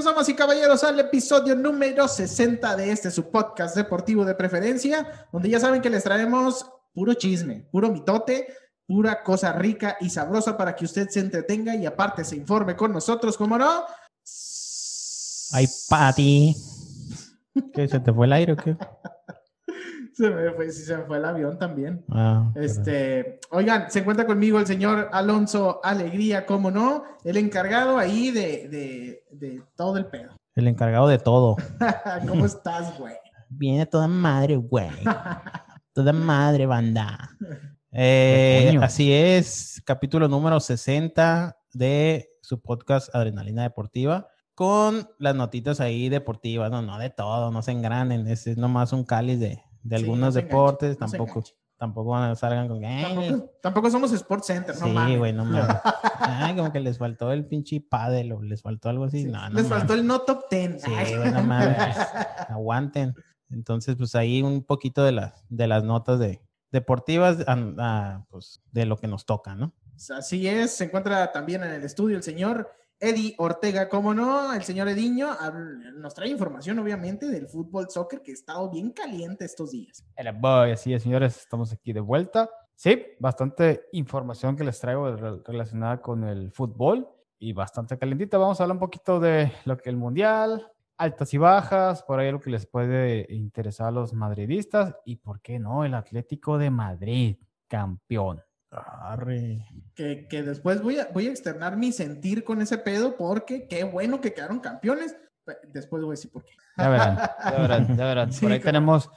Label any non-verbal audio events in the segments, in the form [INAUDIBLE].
Bienvenidos, damas y caballeros, al episodio número 60 de este su podcast deportivo de preferencia, donde ya saben que les traemos puro chisme, puro mitote, pura cosa rica y sabrosa para que usted se entretenga y aparte se informe con nosotros, ¿cómo no? Ay, Pati. ¿Qué? ¿Se te fue el aire o qué? Se me fue, sí, se me fue el avión también. Ah, Este, oigan, se encuentra conmigo el señor Alonso Alegría, ¿cómo no? El encargado ahí de, de, de todo el pedo. [LAUGHS] el encargado de todo. ¿Cómo estás, güey? Viene toda madre, güey. [LAUGHS] Toda madre, banda. Eh, así es, capítulo número 60 de su podcast Adrenalina Deportiva. Con las notitas ahí deportivas, no, no de todo, no se engranen, es, es nomás un cáliz de, de Sí, algunos no se enganche, deportes, no tampoco, tampoco van a salgan con "Ay, Tampoco, tampoco somos Sports Center, no Sí, güey, no mames. [LAUGHS] Ay, como que les faltó el pinche pádel o les faltó algo así. Sí, No, no Les mames. faltó el no top 10. Sí, güey, no mames. [LAUGHS] Aguanten. Entonces, pues ahí un poquito de las, de las notas de deportivas, ah, ah, pues de lo que nos toca, ¿no? Así es, se encuentra también en el estudio el señor Eddie Ortega, ¿cómo no? El señor Ediño nos trae información, obviamente, del fútbol soccer que ha estado bien caliente estos días. Hola, boy. Así es, señores, estamos aquí de vuelta. Sí, bastante información que les traigo re- relacionada con el fútbol y bastante calentita. Vamos a hablar un poquito de lo que el mundial, altas y bajas, por ahí lo que les puede interesar a los madridistas y, ¿por qué no? El Atlético de Madrid, campeón. Arre. Que, que después voy a, voy a externar mi sentir con ese pedo porque qué bueno que quedaron campeones. Pe- Después voy a decir por qué. Ya verán, ya [LAUGHS] verán, ya verán. Sí, por ahí tenemos,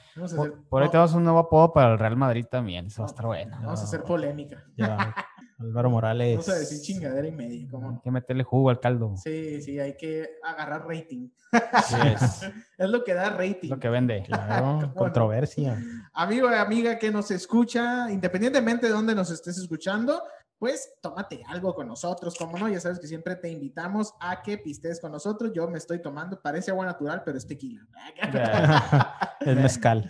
por, ahí no, tenemos un nuevo apodo para el Real Madrid también. Eso va a estar bueno. vamos a hacer polémica. Ya, [LAUGHS] Álvaro Morales. Vamos a decir chingadera y media. ¿cómo Hay que meterle jugo al caldo. Sí, sí, hay que agarrar rating. Es, [LAUGHS] Es lo que da rating. lo que vende. Claro, [LAUGHS] Bueno. controversia. Amigo y amiga que nos escucha, independientemente de dónde nos estés escuchando, pues tómate algo con nosotros, como no, ya sabes que siempre te invitamos a que pistes con nosotros. Yo me estoy tomando, parece agua natural, pero es tequila. [LAUGHS] Es mezcal.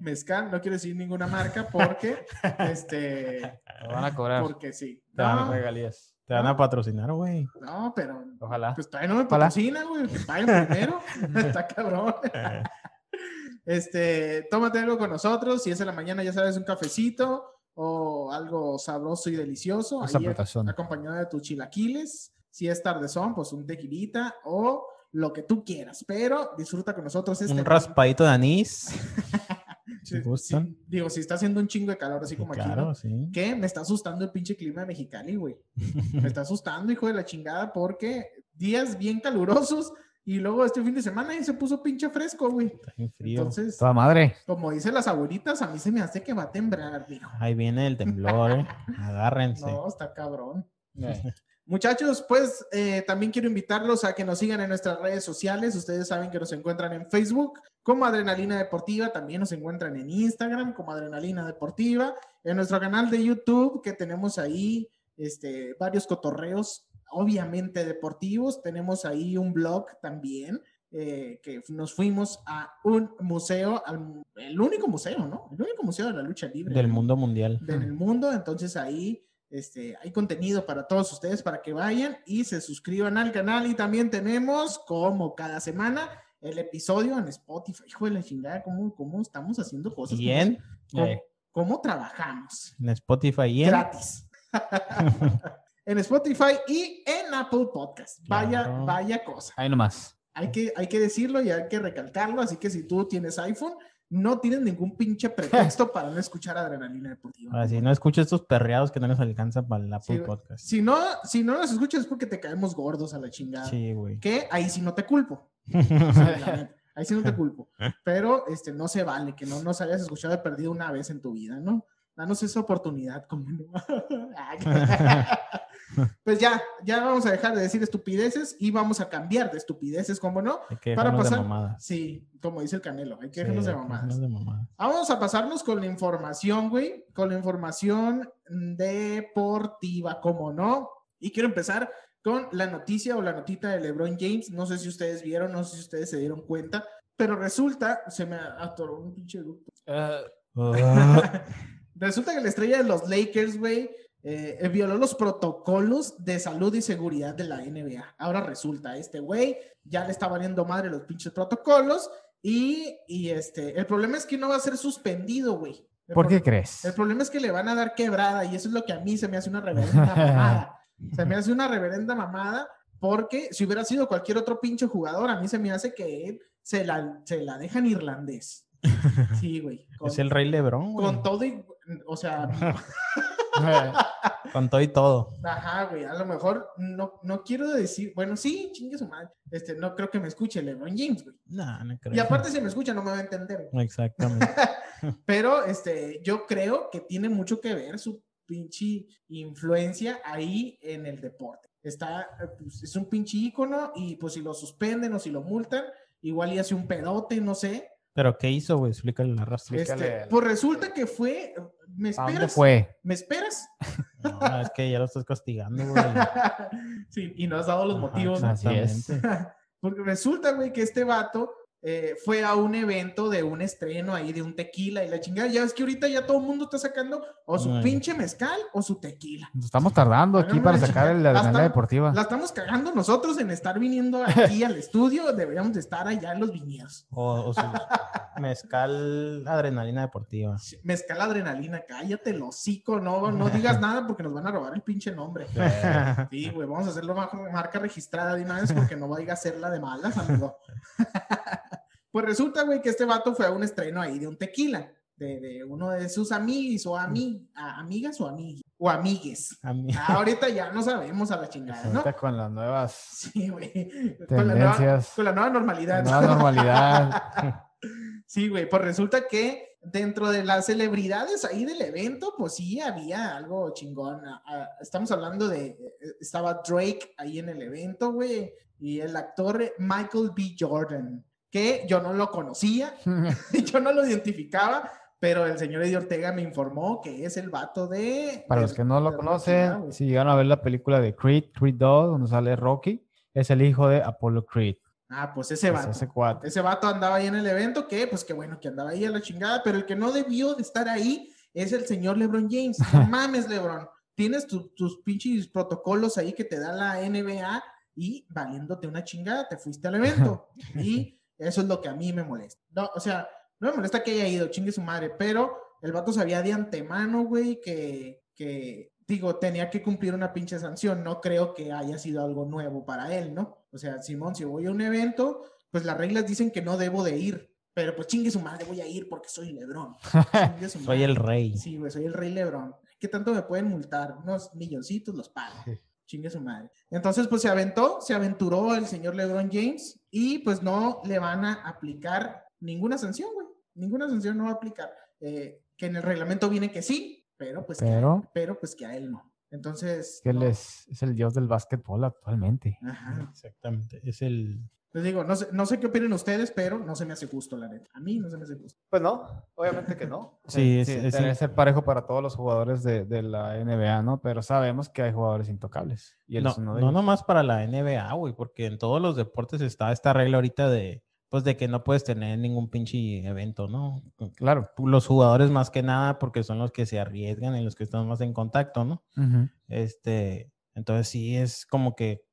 Mezcal, no quiero decir ninguna marca porque, [LAUGHS] este, Lo van a cobrar. porque sí. Te van a No, regalías. Te van a patrocinar, güey. no, pero Ojalá. pues todavía no me patrocina, güey, que paguen primero. [LAUGHS] Está cabrón. [LAUGHS] Este, tómate algo con nosotros. Si es en la mañana, ya sabes, un cafecito o algo sabroso y delicioso. Esa ahí apretazón. acompañado de tus chilaquiles. Si es tardezón, pues un tequilita o lo que tú quieras. Pero disfruta con nosotros este Un raspadito de anís. Sí, gustan. sí. Digo, si está haciendo un chingo de calor, así como aquí. Claro, ¿no? sí. que me está asustando el pinche clima de Mexicali, güey. [LAUGHS] Me está asustando, hijo de la chingada, porque días bien calurosos y luego este fin de semana y se puso pinche fresco, güey. Está bien frío. Entonces, Toda madre. como dicen las abuelitas, a mí se me hace que va a temblar, dijo. Ahí viene el temblor, ¿eh? [LAUGHS] Agárrense. No, está cabrón. [LAUGHS] Muchachos, pues eh, también quiero invitarlos a que nos sigan en nuestras redes sociales. Ustedes saben que nos encuentran en Facebook como Adrenalina Deportiva, también nos encuentran en Instagram como Adrenalina Deportiva, en nuestro canal de YouTube que tenemos ahí este, varios cotorreos, obviamente deportivos. Tenemos ahí un blog también. eh, que nos fuimos a un museo, al- el único museo, ¿no? El único museo de la lucha libre Del mundo mundial. en el mundo. Entonces ahí este, hay contenido para todos ustedes para que vayan y se suscriban al canal. Y también tenemos, como cada semana, el episodio en Spotify. Hijo de la chingada, ¿cómo, cómo estamos haciendo cosas? Y en, ¿Cómo, Eh. cómo trabajamos? en Spotify y en. Gratis. [LAUGHS] en Spotify y en Apple Podcast. Vaya, vaya cosa. Ahí nomás. Hay que, hay que decirlo y hay que recalcarlo. Así que si tú tienes iPhone, no tienes ningún pinche pretexto [LAUGHS] para no escuchar Adrenalina Deportiva. Ahora, si no escucho estos perreados que no nos alcanzan para Sí, Podcast. Si no, si no nos escuchas es porque te caemos gordos a la chingada. Sí, güey. Que ahí sí no te culpo. [LAUGHS] O sea, la ahí sí no te culpo. [LAUGHS] Pero este, no se vale que no nos hayas escuchado de perdido una vez en tu vida, ¿no? Danos esa oportunidad, como no. [LAUGHS] [LAUGHS] Pues ya, ya vamos a dejar de decir estupideces y vamos a cambiar de estupideces, como no. Hay que Para dejarnos de pasar. mamadas. Sí, como dice el Canelo, hay que Sí, dejarnos de mamadas. de. Vamos a pasarnos con la información, güey, con la información deportiva, como no. Y quiero empezar con la noticia o la notita de LeBron James. No sé si ustedes vieron, no sé si ustedes se dieron cuenta, pero resulta, se me atoró un pinche ducto. Eh, [LAUGHS] Ah, Resulta que la estrella de los Lakers, güey, eh, eh, violó los protocolos de salud y seguridad de la NBA. Ahora resulta, este güey ya le está valiendo madre los pinches protocolos y, y este, el problema es que no va a ser suspendido, güey. ¿Por qué crees? El problema es que le van a dar quebrada y eso es lo que a mí se me hace una reverenda [LAUGHS] mamada. Se me hace una reverenda mamada porque si hubiera sido cualquier otro pinche jugador, a mí se me hace que él se la, se la dejan irlandés. [LAUGHS] Sí, güey. Con, Es el rey Lebrón, güey. con todo y, o sea, [LAUGHS] [LAUGHS] Con todo y todo. Ajá, güey, a lo mejor no, no quiero decir, bueno, sí, chingue su madre. Este, no creo que me escuche LeBron James, güey. No, no creo. Y aparte, si me escucha, no me va a entender. Exactamente. [LAUGHS] Pero este, yo creo que tiene mucho que ver su pinche influencia ahí en el deporte. Está, eh, pues, es un pinche ícono y pues si lo suspenden o si lo multan, igual y hace un pedote, no sé. Pero ¿qué hizo, güey? Explícale la raza. Explícale Este, pues resulta que fue, ¿me ¿A dónde esperas? fue? ¿Me esperas? [LAUGHS] No, es que ya lo estás castigando, güey. [LAUGHS] sí, y no has dado los Ajá, motivos. Así es. [LAUGHS] Porque resulta, güey, que este vato eh, fue a un evento de un estreno ahí de un tequila y la chingada. Ya ves que ahorita ya todo el mundo está sacando o su Ay. pinche mezcal o su tequila. Nos estamos tardando aquí para sacar la La adrenalina deportiva. La estamos cagando nosotros en estar viniendo aquí al estudio. Deberíamos de estar allá en los viñedos. O, o su mezcal adrenalina deportiva. Mezcal adrenalina, cállate el hocico, no, no digas nada porque nos van a robar el pinche nombre. [LAUGHS] Sí, güey, vamos a hacerlo bajo marca registrada de una vez porque no vaya a ser la de malas, amigo. [LAUGHS] pues resulta, güey, que este vato fue a un estreno ahí de un tequila, de, de uno de sus amigos o ami- a- amigas o amigues, o amigues. Ah, ahorita ya no sabemos a la chingada, ¿no? Ahorita con las nuevas Sí, güey. Con la, nueva, con la nueva normalidad. nueva normalidad. [LAUGHS] Sí, güey, pues resulta que dentro de las celebridades ahí del evento, pues sí había algo chingón. Ah, ah, Estamos hablando de, eh, estaba Drake ahí en el evento, güey, y el actor Michael B. Jordan, que yo no lo conocía, [LAUGHS] [LAUGHS] yo no lo identificaba, pero el señor Eddie Ortega me informó que es el vato de... Para los que no lo conocen, si llegaron a ver la película de Creed, Creed 2, donde sale Rocky, es el hijo de Apollo Creed. Ah, pues ese Es vato. ese cuate. Ese vato andaba ahí en el evento, que pues qué bueno que andaba ahí a la chingada, pero el que no debió de estar ahí es el señor LeBron James. No [LAUGHS] mames, LeBron. Tienes tu- tus pinches protocolos ahí que te da la NBA y valiéndote una chingada, te fuiste al evento. Y eso es lo que a mí me molesta. No, o sea, no me molesta que haya ido, chingue su madre, pero el vato sabía de antemano, güey, que, que, digo, tenía que cumplir una pinche sanción. No creo que haya sido algo nuevo para él, ¿no? O sea, Simón, si voy a un evento, pues las reglas dicen que no debo de ir. Pero pues chingue su madre, voy a ir porque soy Lebrón. [LAUGHS] Soy el rey. Sí, güey, soy el rey Lebrón. ¿Qué tanto me pueden multar? Unos milloncitos los pago. [LAUGHS] Chingue su madre. Entonces, pues se aventó, se aventuró el señor LeBron James y pues no le van a aplicar ninguna sanción, güey. Ninguna sanción no va a aplicar. Eh, que en el reglamento viene que sí, pero pues, Pero- Que, pero pues que a él no. Entonces, Que él no. es, es el dios del básquetbol actualmente. Ajá. Exactamente. Es el. Les digo, no sé, no sé qué opinen ustedes, pero no se me hace justo, la neta. A mí no se me hace justo. Pues no, obviamente que no. [LAUGHS] Sí, es- es debe in- ser parejo para todos los jugadores de, de la NBA, ¿no? Pero sabemos que hay jugadores intocables. Y él No, es uno de no ellos. nomás para la NBA, güey, porque en todos los deportes está esta regla ahorita de, pues, de que no puedes tener ningún pinche evento, ¿no? Claro. Los jugadores más que nada porque son los que se arriesgan y los que están más en contacto, ¿no? Este, entonces sí es como que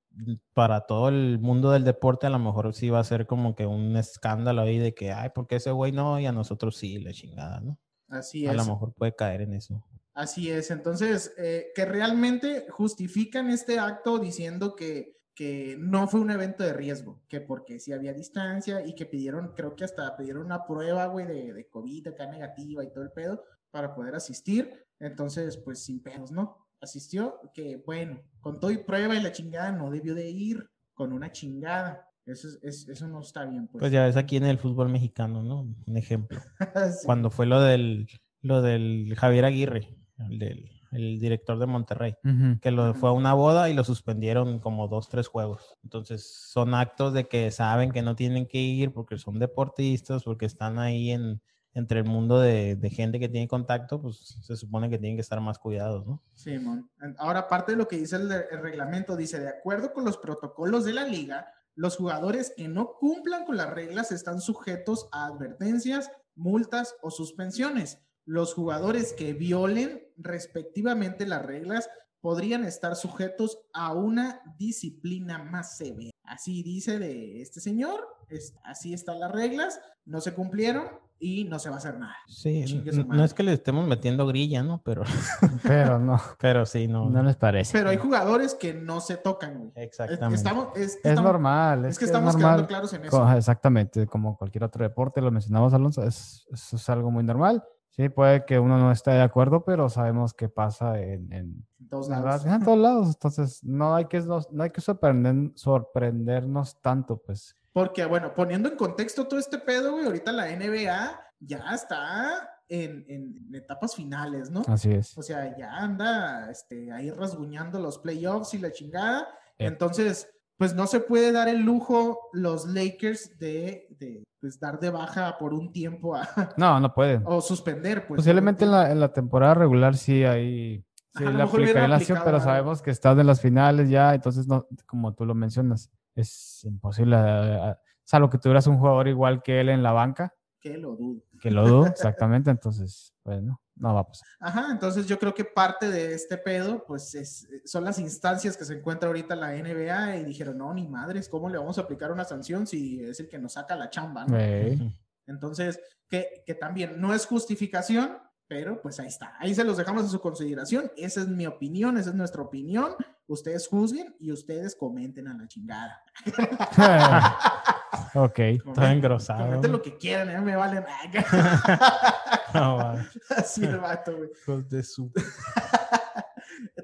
para todo el mundo del deporte a lo mejor sí va a ser como que un escándalo ahí de que, ay, ¿por qué ese güey no? Y a nosotros sí, la chingada, ¿no? Así A es. lo mejor puede caer en eso. Así es. Entonces, eh, que realmente justifican este acto diciendo que, que no fue un evento de riesgo, que porque sí había distancia y que pidieron, creo que hasta pidieron una prueba, güey, de, de COVID acá negativa y todo el pedo para poder asistir. Entonces, pues sin pedos, ¿no? Asistió, que bueno, con todo y prueba y la chingada no debió de ir con una chingada. Eso, es- es- eso no está bien, pues. Pues ya ves aquí en el fútbol mexicano, ¿no? Un ejemplo. [LAUGHS] Sí. Cuando fue lo del, lo del Javier Aguirre, el, del, el director de Monterrey, que lo fue a una boda y lo suspendieron como dos, tres juegos. Entonces son actos de que saben que no tienen que ir porque son deportistas, porque están ahí en, entre el mundo de, de gente que tiene contacto, pues se supone que tienen que estar más cuidados, ¿no? Simón. Ahora, aparte de lo que dice el reglamento, dice, de acuerdo con los protocolos de la liga, los jugadores que no cumplan con las reglas están sujetos a advertencias, multas o suspensiones. Los jugadores que violen respectivamente las reglas podrían estar sujetos a una disciplina más severa. Así dice de este señor, es, así están las reglas, no se cumplieron y no se va a hacer nada. Sí, no es que le estemos metiendo grilla, ¿no? Pero, [LAUGHS] Pero no, pero sí, no. no les parece. Pero hay jugadores que no se tocan, güey. Es, Exactamente. estamos, es, Es estamos- normal. es que estamos quedando claros en eso. Exactamente, como cualquier otro deporte, lo mencionamos, Alonso, es, eso es algo muy normal. Sí, puede que uno no esté de acuerdo, pero sabemos qué pasa en, en, En todos en lados. en todos [LAUGHS] lados. Entonces, no hay que, no hay que sorprender- sorprendernos tanto, pues. Porque, bueno, poniendo en contexto todo este pedo, güey, ahorita la NBA ya está en, en etapas finales, ¿no? Así es. O sea, ya anda este, ahí rasguñando los playoffs y la chingada. Eh. Entonces, pues no se puede dar el lujo los Lakers de, de, pues, dar de baja por un tiempo a- No, no pueden. o suspender. Pues, Posiblemente en la, en la temporada regular sí hay. Sí, Ajá, la aplicado pero sabemos que estás en las finales ya, entonces, no, como tú lo mencionas, es imposible. eh, eh, Salvo que tuvieras un jugador igual que él en la banca, Que lo dudo. que lo dudo, exactamente, entonces, pues no, va a pasar. Ajá, entonces yo creo que parte de este pedo, pues es, son las instancias que se encuentra ahorita la NBA y dijeron, no, ni madres, ¿cómo le vamos a aplicar una sanción si es el que nos saca la chamba? ¿no? Eh. Entonces, que, que también no es justificación, pero pues ahí está, ahí se los dejamos a su consideración, esa es mi opinión, esa es nuestra opinión, ustedes juzguen y ustedes comenten a la chingada. [LAUGHS] ok. [LAUGHS] Todo engrosado. Comenten lo que quieran, eh, me vale nada. [LAUGHS] No, va. Así el vato, güey. De su-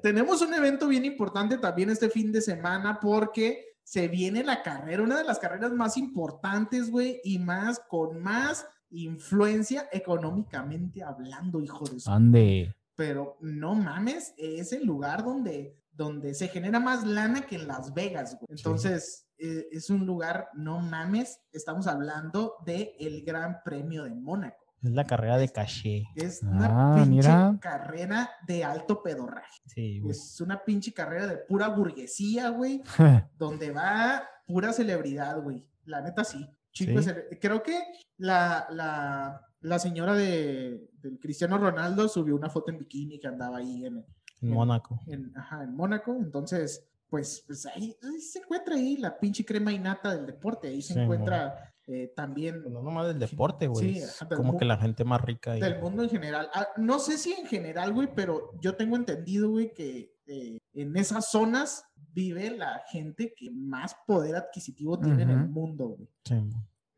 Tenemos un evento bien importante también este fin de semana porque se viene la carrera, una de las carreras más importantes, güey, y más con más influencia económicamente hablando, hijo de su. Ande. Pero no mames, es el lugar donde, donde se genera más lana que en Las Vegas, güey. Entonces, eh, es un lugar, no mames, estamos hablando de el Gran Premio de Mónaco. Es la carrera de caché. Es Ah, una pinche mira. carrera de alto pedorraje. Sí, güey. Es una pinche carrera de pura burguesía, güey, [LAUGHS] donde va pura celebridad, güey. La neta sí. Chico Sí. Creo que la, la, la señora de, del Cristiano Ronaldo subió una foto en bikini que andaba ahí en, En Mónaco. en, ajá, en Mónaco. Entonces, pues, pues ahí, ahí se encuentra ahí la pinche crema innata del deporte. Ahí se Sí, encuentra eh, también No nomás del deporte, güey. Sí, es ajá, del como que la gente más rica. ahí. del mundo en general. Ah, no sé si en general, güey, pero yo tengo entendido, güey, que eh, en esas zonas vive la gente que más poder adquisitivo tiene en el mundo, güey. Sí,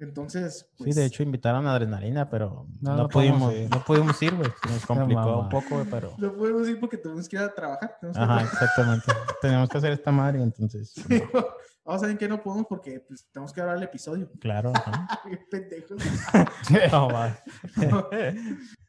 Entonces, Sí, pues, de hecho invitaron a Adrenalina, pero No, no, no podemos pudimos, ir. no pudimos ir, güey. Se Nos complicó un poco, güey, pero... no podemos ir porque tenemos que ir a trabajar. Ajá, exactamente. [LAUGHS] Tenemos que hacer esta madre, entonces. no, [LAUGHS] Vamos a ver que no podemos porque pues, tenemos que grabar el episodio. claro, ajá. [LAUGHS] Qué pendejo. No, va.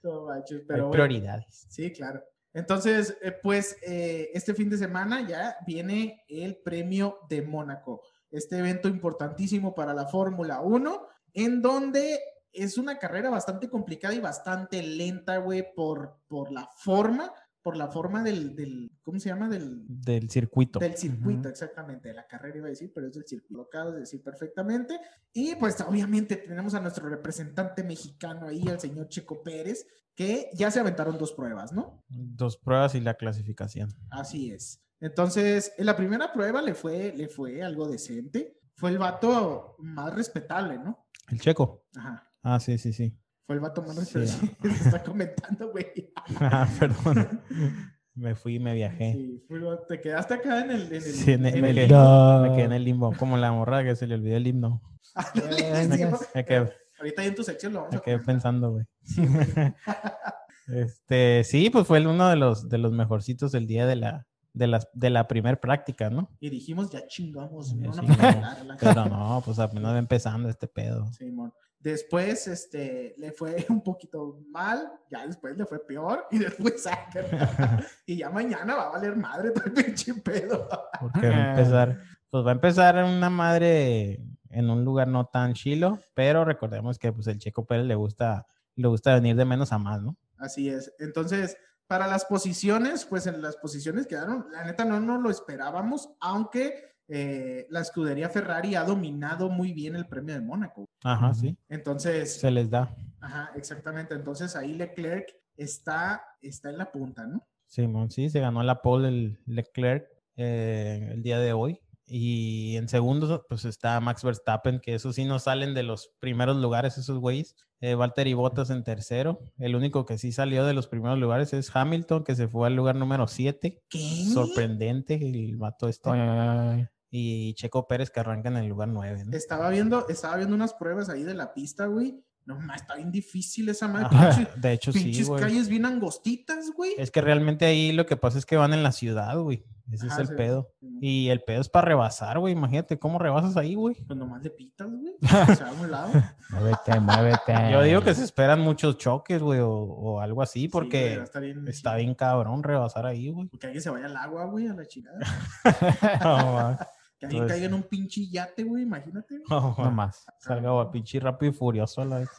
No manches, Hay pero bueno. prioridades. Sí, claro. Entonces, eh, pues eh, este fin de semana ya viene el premio de Mónaco, este evento importantísimo para la Fórmula 1, en donde es una carrera bastante complicada y bastante lenta, güey, por, por la forma, por la forma del, del ¿cómo se llama? Del, Del circuito. del circuito, Ujú. exactamente, de la carrera iba a decir, pero es del circuito, lo acabas de decir perfectamente. Y pues obviamente tenemos a nuestro representante mexicano ahí, el señor Checo Pérez, que ya se aventaron dos pruebas, ¿no? Dos pruebas y la clasificación. Así es. Entonces, en la primera prueba le fue, le fue algo decente. Fue el vato más respetable, ¿no? El checo. Ajá. Ah, sí, sí, sí. Fue el vato más Sí. respetable. [LAUGHS] [LAUGHS] Se está comentando, güey. Ah, perdón. [LAUGHS] Me fui y me viajé. Sí, el te quedaste acá en el. En el, Sí, en el- en me, el- quedé, No. me quedé en el limbo. Como la morra que se le olvidó el himno. Me, quedé, Ahorita ahí en tu sección lo vamos me a quedé pensando, güey. Este, sí, pues fue uno de los, de los mejorcitos del día de la, de las, de la primer práctica, ¿no? Y dijimos, ya chingamos. Ya no dar la- Pero no, pues apenas empezando este pedo. Simón. Después, este, le fue [LAUGHS] un poquito mal, ya después le fue peor, y después, [LAUGHS] y ya mañana va a valer madre todo el pinche pedo. Porque va a empezar, pues va a empezar una madre en un lugar no tan chilo, pero recordemos que pues el Checo Pérez le gusta, le gusta venir de menos a más, ¿no? Así es. Entonces, para las posiciones, pues en las posiciones quedaron, la neta no nos lo esperábamos, aunque eh, la escudería Ferrari ha dominado muy bien el premio de Mónaco. Ajá, sí. Entonces, Se les da. Ajá, exactamente. Entonces ahí Leclerc está, está en la punta, ¿no? Simón, sí, se ganó la pole el Leclerc eh, el día de hoy. Y en segundo, pues está Max Verstappen, que eso sí no salen de los primeros lugares esos güeyes. Eh, Valtteri Bottas en tercero. El único que sí salió de los primeros lugares es Hamilton, que se fue al lugar número 7. ¿Qué? Sorprendente el vato este. Ay, ay, ay. Y Checo Pérez que arranca en el lugar 9. ¿no? Estaba viendo, estaba viendo unas pruebas ahí de la pista, güey. No, más está bien difícil esa madre. Ajá, de hecho, sí, pinches calles bien angostitas, güey. Es que realmente ahí lo que pasa es que van en la ciudad, güey. Ese Ajá, es el sí. pedo. Y el pedo es para rebasar, güey. Imagínate cómo rebasas ahí, güey. Pues nomás le pitas, güey. Se va a un lado. Muévete, muévete. [LAUGHS] Yo digo que se esperan muchos choques, güey, o, o algo así, porque estar bien, está bien cabrón rebasar ahí, güey. Que alguien se vaya al agua, güey, a la chingada. [LAUGHS] No, ma. Que alguien Entonces- caiga en un pinche yate, güey, imagínate. güey. No. No más. Salga güey, pinche rápido y furioso a la vez.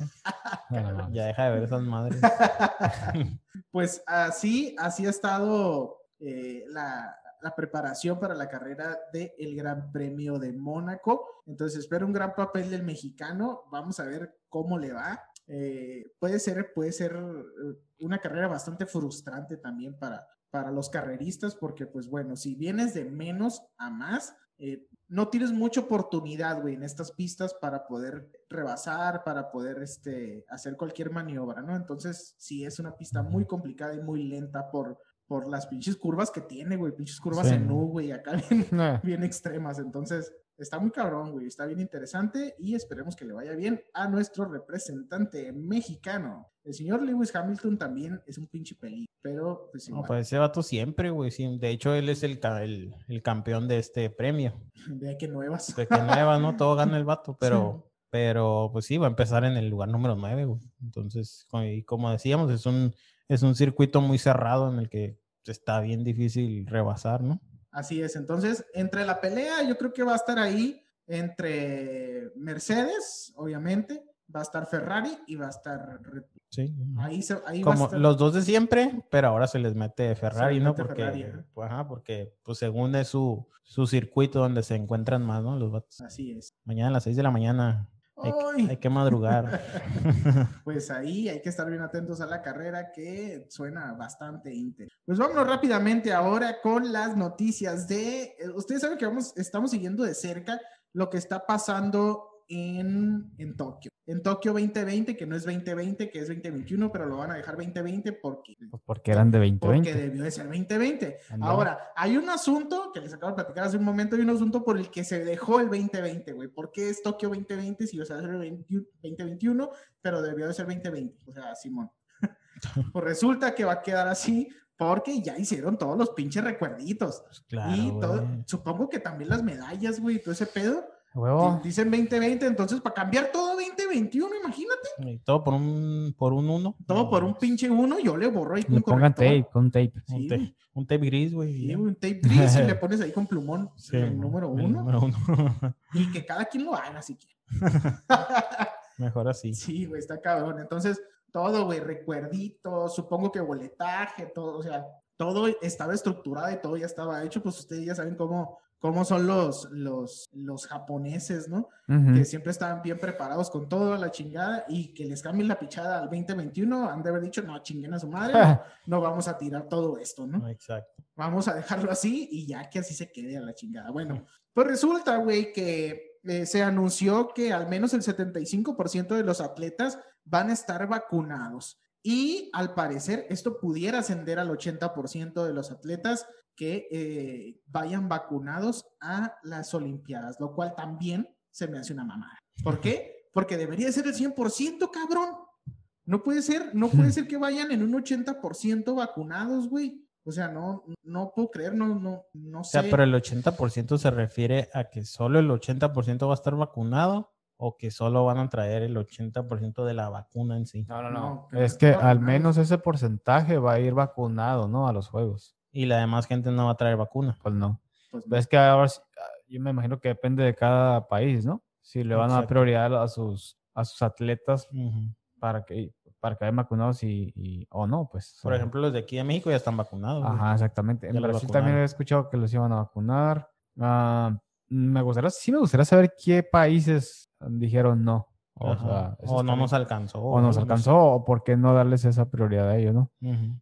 No, no más. Ya deja de ver esas madres. [LAUGHS] Pues así, así ha estado eh, la, la preparación para la carrera del Gran Premio de Mónaco. Entonces espero un gran papel del mexicano. Vamos a ver cómo le va. Eh, puede ser, puede ser eh, una carrera bastante frustrante también para, para los carreristas, porque pues bueno, si vienes de menos a más, eh, no tienes mucha oportunidad, güey, en estas pistas para poder rebasar, para poder este, hacer cualquier maniobra, ¿no? Entonces, sí, es una pista muy complicada y muy lenta por, por las pinches curvas que tiene, güey, pinches curvas Sí. en U, güey, acá bien, bien extremas. Entonces, está muy cabrón, güey, está bien interesante y esperemos que le vaya bien a nuestro representante mexicano. El señor Lewis Hamilton también es un pinche peligro, pero pues No, pues ese vato siempre, güey. De hecho, él es el, el, el campeón de este premio. [LAUGHS] vea que nuevas. De que nueva, ¿no? Todo gana el vato, [LAUGHS] pero, pero pues sí, va a empezar en el lugar número 9, güey. Entonces, y como decíamos, es un, es un circuito muy cerrado en el que está bien difícil rebasar, ¿no? Así es, entonces, entre la pelea, yo creo que va a estar ahí entre Mercedes, obviamente, va a estar Ferrari y va a estar Red Bull. Sí. Ahí, se- ahí va a Como estar. los dos de siempre, pero ahora se les mete Ferrari, les ¿no? Porque, Ferrari, ajá. pues, ajá, porque pues según es su, su circuito donde se encuentran más, ¿no? Los vatos. Así es. Mañana a las 6 de la mañana hay, hay que madrugar. [LAUGHS] [LAUGHS] Pues ahí hay que estar bien atentos a la carrera que suena bastante inter. Pues vámonos rápidamente ahora con las noticias de. eh, Ustedes saben que vamos, estamos siguiendo de cerca lo que está pasando en, en Tokio. En Tokio 2020, que no es 2020, que es 2021, pero lo van a dejar 2020 porque pues porque eran de porque 2020. debió de ser 2020. Anda. Ahora, hay un asunto que les acabo de platicar hace un momento, hay un asunto por el que se dejó el 2020, güey. ¿Por qué es Tokio 2020 si o sea, es el 20 2021, pero debió de ser 2020? O sea, Simón. [LAUGHS] pues resulta que va a quedar así porque ya hicieron todos los pinches recuerditos. Pues claro, y todo, supongo que también las medallas, güey, todo ese pedo. Huevo. di- Dicen 2020, entonces para cambiar todo 2021, imagínate. Y todo por un, por un uno. Todo No, por un pinche uno, yo le borro ahí con Le pongan tape, con tape. Un, Sí, te- güey. un tape gris, güey. Sí, un tape gris y le [LAUGHS] pones ahí con plumón Sí, el número el uno número uno. y que cada quien lo haga si quiere. [LAUGHS] Mejor así. Sí, güey, está cabrón. Entonces, todo, güey, recuerditos, supongo que boletaje, todo, o sea, todo estaba estructurado y todo ya estaba hecho, pues ustedes ya saben cómo, cómo son los, los, los japoneses, ¿no? Que siempre estaban bien preparados con todo, la chingada, y que les cambien la pichada al 2021, han de haber dicho, no, chinguen a su madre, no, [LAUGHS] no vamos a tirar todo esto, ¿no? Exacto. vamos a dejarlo así y ya que así se quede a la chingada. Bueno, pues resulta, güey, que eh, se anunció que al menos el 75% de los atletas van a estar vacunados. Y al parecer esto pudiera ascender al 80% de los atletas que eh, vayan vacunados a las Olimpiadas, lo cual también se me hace una mamada. ¿Por qué? Porque debería ser el 100%, cabrón. No puede ser, no puede ser que vayan en un 80% vacunados, güey. O sea, no, no puedo creer, no, no, no O sé. sea, pero el 80% se refiere a que solo el 80% va a estar vacunado o que solo van a traer el 80% de la vacuna en sí. No, no, No, Es que al menos ese porcentaje va a ir vacunado, ¿no? A los juegos. Y la demás gente no va a traer vacuna. Pues no. Pues, Ves que ahora sí- ah, yo me imagino que depende de cada país, ¿no? Si le van a dar prioridad a sus, a sus atletas para que, para que vayan vacunados y, y- o no, pues. Por ejemplo, los de aquí de México ya están vacunados. Ajá, exactamente. En Ya Brasil también he escuchado que los iban a vacunar. Ah, me gustaría, sí me gustaría saber qué países dijeron no. O, Ajá. sea, eso o no nos alcanzó. o nos alcanzó, o por qué no darles esa prioridad a ellos, ¿no?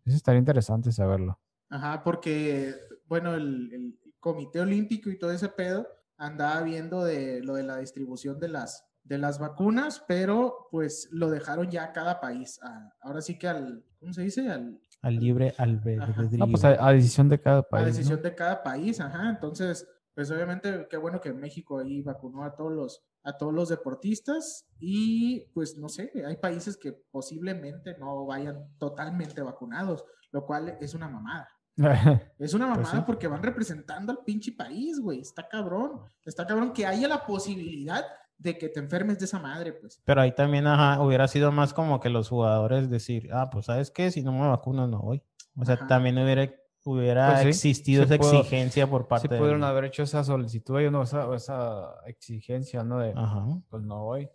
Eso estaría interesante saberlo. Ajá, porque, bueno, el, el Comité Olímpico y todo ese pedo andaba viendo de lo de la distribución de las, de las vacunas, pero pues lo dejaron ya a cada país. a- ahora sí que al, ¿cómo se dice? Al, Al libre albedrío. No, pues a, a decisión de cada a país. ¿no? decisión de cada país, ajá. Entonces, pues obviamente, qué bueno que México ahí vacunó a todos los, a todos los deportistas y pues no sé, hay países que posiblemente no vayan totalmente vacunados, lo cual es una mamada. [LAUGHS] Es una Pues mamada sí. porque van representando al pinche país, güey. Está cabrón. Está cabrón que haya la posibilidad de que te enfermes de esa madre, pues. Pero ahí también, ajá, hubiera sido más como que los jugadores decir, ah, pues sabes qué, si no me vacuno no voy. O sea, Ajá. también hubiera, hubiera Pues sí, existido esa exigencia por Sí parte pudieron del- haber hecho esa solicitud, ellos no, esa, esa exigencia, ¿no? De, Ajá. pues no voy.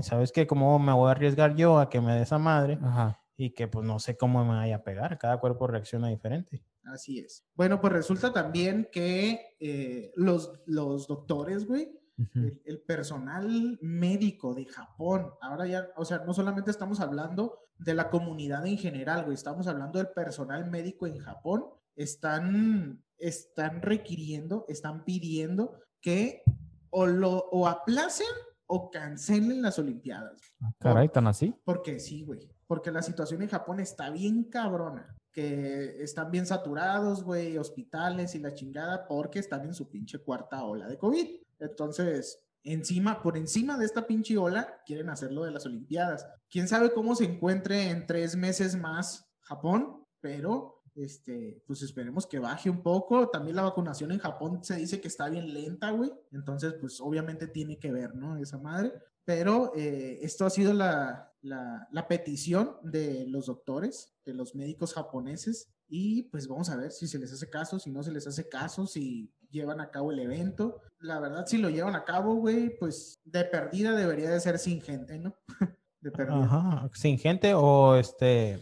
¿Sabes qué? ¿Cómo me voy a arriesgar yo a que me dé esa madre? Ajá. Y que pues no sé cómo me vaya a pegar. Cada cuerpo reacciona diferente. Así es. Bueno, pues resulta también que eh, los, los doctores, güey, el personal médico de Japón, ahora ya, o sea, no solamente estamos hablando de la comunidad en general, güey, estamos hablando del personal médico en Japón, están, están requiriendo, están pidiendo que o lo o aplacen o cancelen las Olimpiadas. Ah, Caray, tan así. Porque sí, güey. Porque la situación en Japón está bien cabrona. Que están bien saturados, güey, hospitales y la chingada, porque están en su pinche cuarta ola de COVID. Entonces, encima, por encima de esta pinche ola, quieren hacerlo de las Olimpiadas. Quién sabe cómo se encuentre en tres meses más Japón, pero este, pues esperemos que baje un poco. También la vacunación en Japón se dice que está bien lenta, güey. Entonces, pues obviamente tiene que ver, ¿no? Esa madre. Pero eh, esto ha sido la, la, la petición de los doctores, de los médicos japoneses. Y pues vamos a ver si se les hace caso, si no se les hace caso, si llevan a cabo el evento. La verdad, si lo llevan a cabo, güey, pues de perdida debería de ser sin gente, ¿no? [LAUGHS] de perdida. Ajá. Sin gente o este.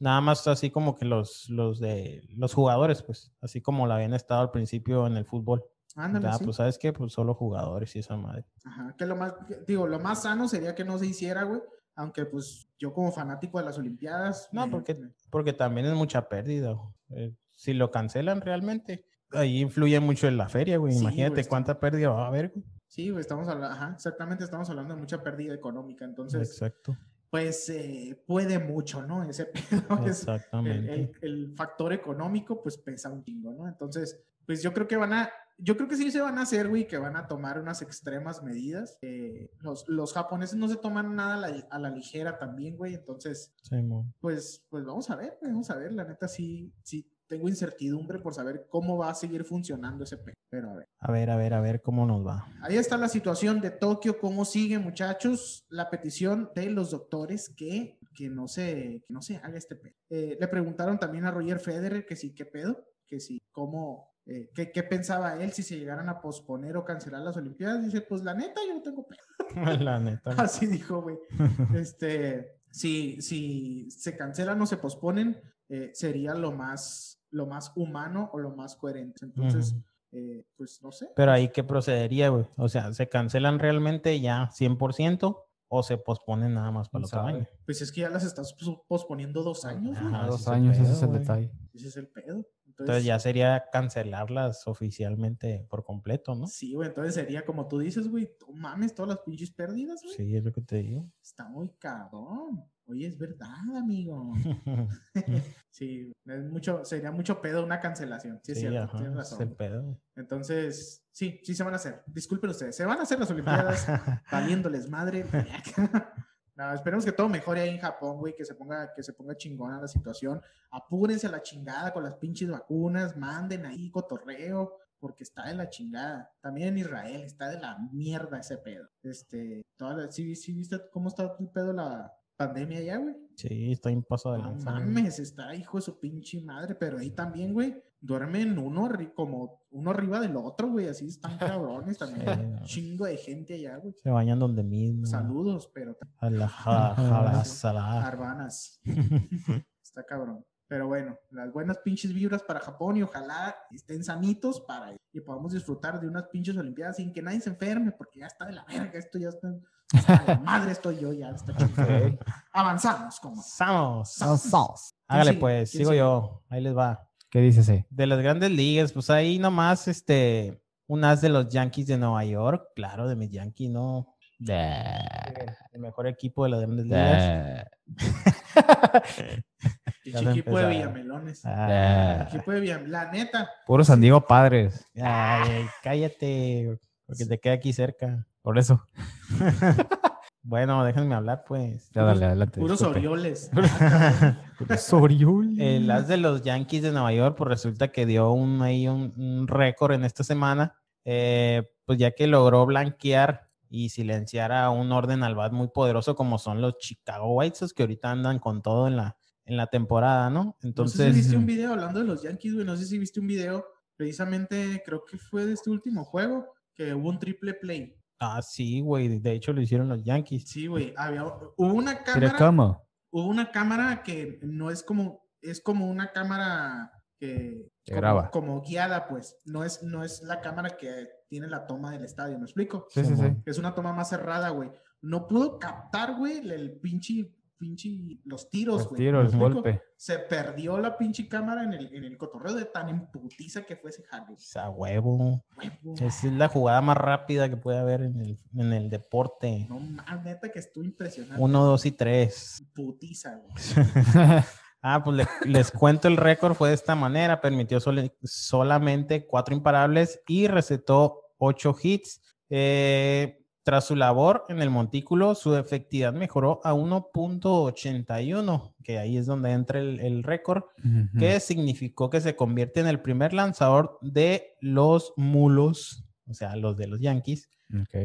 Nada más así como que los, los de los jugadores, pues, así como la habían estado al principio en el fútbol. Ándale, Ya, sí. pues, ¿sabes qué? Pues solo jugadores y esa madre. Ajá, que lo más, que- digo, lo más sano sería que no se hiciera, güey. Aunque pues yo como fanático de las Olimpiadas. No, me- porque- Porque también es mucha pérdida. Eh, si lo cancelan realmente, ahí influye mucho en la feria, güey. Sí, Imagínate güey, cuánta pérdida va a haber, güey. Sí, güey, estamos hablando, ajá, exactamente, estamos hablando de mucha pérdida económica. Entonces, Exacto. pues eh, puede mucho, ¿no? [LAUGHS] Ese pedo es- el, Exactamente. el- el factor económico, pues pesa un chingo, ¿no? Entonces, pues yo creo que van a, yo creo que sí se van a hacer, güey, que van a tomar unas extremas medidas. Eh, los, los japoneses no se toman nada a la, a la ligera también, güey. Entonces, Simón. pues, pues vamos a ver, vamos a ver. La neta sí, sí tengo incertidumbre por saber cómo va a seguir funcionando ese pedo. Pero a ver. A ver, a ver, a ver cómo nos va. Ahí está la situación de Tokio, cómo sigue, muchachos. La petición de los doctores que, que, no, se, que no se haga este pedo. Eh, le preguntaron también a Roger Federer que sí, qué pedo, que sí, cómo, eh, que- qué pensaba él si se llegaran a posponer o cancelar las Olimpiadas. Dice, pues la neta, yo no tengo pedo. [LAUGHS] la neta. Así dijo, güey. [LAUGHS] Este, si, si se cancelan o se posponen, eh, sería lo más, lo más humano o lo más coherente. Entonces, Ujú. eh, pues no sé. Pero ahí, ¿qué procedería, güey? O sea, ¿se cancelan realmente ya 100% o se posponen nada más para el ¿Quién otro año? Pues es que ya las estás pos- posponiendo dos años, güey. Ajá, A ese dos es el años, ese pedo, es el detalle. Ese es el pedo. Entonces ya sería cancelarlas oficialmente por completo, ¿no? Sí, güey, entonces sería como tú dices, güey, no mames, todas las pinches pérdidas, güey. Sí, es lo que te digo. Está muy cabrón. Oye, es verdad, amigo. [LAUGHS] [LAUGHS] sí, es mucho, sería mucho pedo una cancelación. Sí, es Sí, cierto, ajá, tienes razón. es el pedo. Entonces, sí, sí se van a hacer. Disculpen ustedes, se van a hacer las [LAUGHS] Olimpiadas valiéndoles madre. No, esperemos que todo mejore ahí en Japón, güey, que se ponga, que se ponga chingona la situación. Apúrense a la chingada con las pinches vacunas, manden ahí cotorreo, porque está de la chingada. También en Israel está de la mierda ese pedo. Este, toda la- ¿sí, sí viste cómo está el pedo la pandemia allá, güey? Sí, está en paso de No mames, está hijo de su pinche madre, pero ahí también, güey, duermen uno como uno arriba del otro, güey, así están [LAUGHS] cabrones también. Sí, no. Chingo de gente allá, güey. Se bañan donde mismo. Saludos, pero A la [LAUGHS] arbanas. [LAUGHS] Está cabrón. Pero bueno, las buenas pinches vibras para Japón y ojalá estén sanitos para y podamos disfrutar de unas pinches olimpiadas sin que nadie se enferme, porque ya está de la verga, esto ya está, la madre estoy yo ya. Está. Avanzamos, como. Hágale pues, ¿Quién sigo sigue? yo. Ahí les va. ¿Qué dice ese? De las grandes ligas, pues ahí nomás, este, un as de los Yankees de Nueva York, claro, de mis Yankees, ¿no? El mejor equipo de las grandes ligas. [LAUGHS] El equipo de. Villamelones. Ah, El equipo de Villam... La neta. Puro San Diego Padres. ay, cállate, porque te queda aquí cerca. Por eso. [LAUGHS] Bueno, déjenme hablar, pues. Ya dale, adelante. Puros disculpe. Orioles. [LAUGHS] Puros [LAUGHS] Orioles. El as de los Yankees de Nueva York, pues resulta que dio un, ahí un, un récord en esta semana, eh, pues ya que logró blanquear y silenciar a un orden al bat muy poderoso como son los Chicago White Sox, que ahorita andan con todo en la, en la temporada, ¿no? No sé Entonces, si viste un [LAUGHS] video hablando de los Yankees, güey. No sé si viste un video, precisamente, creo que fue de este último juego, que hubo un triple play. Ah, sí, güey, de hecho lo hicieron los Yankees. Sí, güey. Había, hubo una cámara. ¿cómo? Hubo una cámara que no es como, es como una cámara que, como, graba. como guiada, pues. No es, no es la cámara que tiene la toma del estadio, ¿me explico? Sí, sí, sí. Es una toma más cerrada, güey. No pudo captar, güey, el pinche, pinche, los tiros, Los güey. tiros, golpe. Se perdió la pinche cámara en el, en el cotorreo de tan emputiza que fue ese jale. A huevo. Huevo. Esa es la jugada más rápida que puede haber en el, en el deporte. No más, neta que estoy impresionante. Uno, dos y tres. Putiza, güey. [LAUGHS] Ah, pues le- les cuento el récord fue de esta manera, permitió sole- solamente cuatro imparables y recetó ocho hits. Eh, tras su labor en el montículo, su efectividad mejoró a 1.81, que ahí es donde entra el, el récord, que significó que se convierte en el primer lanzador de los mulos, o sea, los de los Yankees,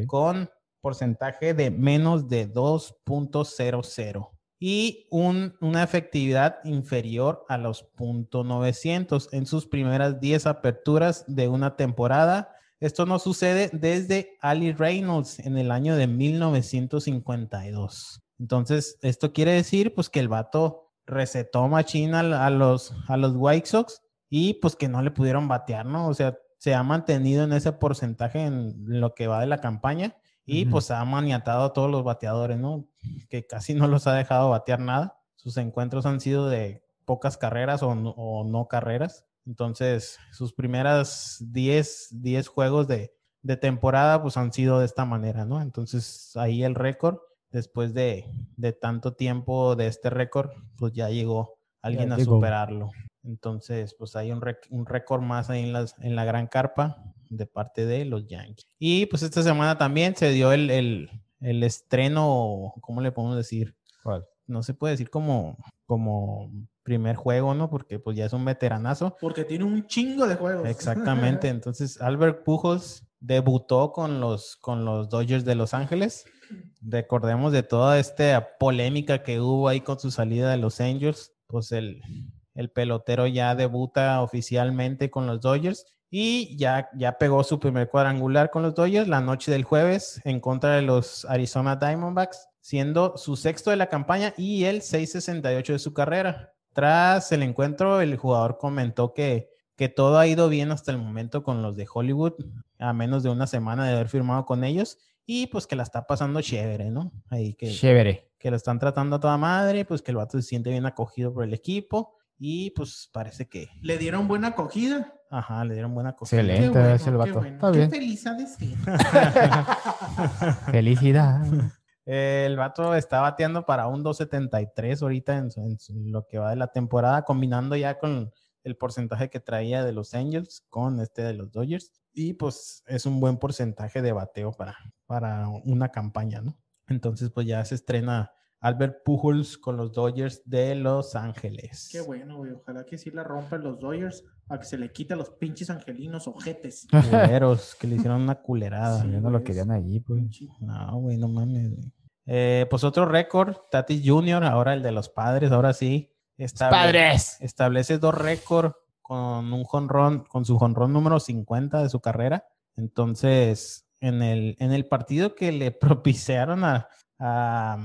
con porcentaje de menos de 2.00 y un- una efectividad inferior a los .900 en sus primeras 10 aperturas de una temporada. Esto no sucede desde Ali Reynolds en el año de 1952. Entonces, esto quiere decir pues que el vato recetó machina a, a los, a los White Sox y pues que no le pudieron batear, ¿no? O sea, se ha mantenido en ese porcentaje en lo que va de la campaña y pues ha maniatado a todos los bateadores, ¿no? Que casi no los ha dejado batear nada. Sus encuentros han sido de pocas carreras o no, o no carreras. Entonces, sus primeras 10, 10 juegos de, de temporada pues han sido de esta manera, ¿no? Entonces, ahí el récord, después de, de tanto tiempo de este récord, pues ya llegó alguien a llegó. superarlo. Entonces, pues hay un, rec- un récord más ahí en, las, en la gran carpa de parte de los Yankees. Y pues esta semana también se dio el, el, el estreno, ¿cómo le podemos decir? ¿Cuál? No se puede decir como, como primer juego, ¿no? Porque pues ya es un veteranazo. Porque tiene un chingo de juegos. Exactamente. [LAUGHS] Entonces, Albert Pujols debutó con los, con los Dodgers de Los Ángeles. Recordemos de toda esta polémica que hubo ahí con su salida de los Angels. Pues el, el pelotero ya debuta oficialmente con los Dodgers y ya, ya pegó su primer cuadrangular con los Dodgers la noche del jueves en contra de los Arizona Diamondbacks, siendo su sexto de la campaña y el 668 de su carrera. Tras el encuentro, el jugador comentó que, que todo ha ido bien hasta el momento con los de Hollywood, a menos de una semana de haber firmado con ellos, y pues que la está pasando chévere, ¿no? Ahí que, Chévere. que lo están tratando a toda madre, pues que el vato se siente bien acogido por el equipo, y pues parece que, Le dieron buena acogida. ajá, le dieron buena acogida. Excelente. Bueno, es el qué vato. bueno. Está Qué bien. feliz ha de ser. [LAUGHS] [LAUGHS] Felicidad. El vato está bateando para un 273 ahorita en, en su- lo que va de la temporada, combinando ya con el porcentaje que traía de los Angels con este de los Dodgers. Y pues es un buen porcentaje de bateo para, para una campaña, ¿no? Entonces pues ya se estrena Albert Pujols con los Dodgers de Los Ángeles. Qué bueno, güey. Ojalá que sí la rompan los Dodgers a que se le quite a los pinches angelinos ojetes. Culeros, que le hicieron una culerada. Sí, Ya no lo güey, querían allí, pues. No, güey, no mames. güey. Eh, pues otro récord, Tatis Jr., ahora el de los padres, ahora sí. estable- ¡Padres! Establece dos récords con un jonrón, con su jonrón número 50 de su carrera. Entonces, en el, en el partido que le [LAUGHS] propiciaron a, a,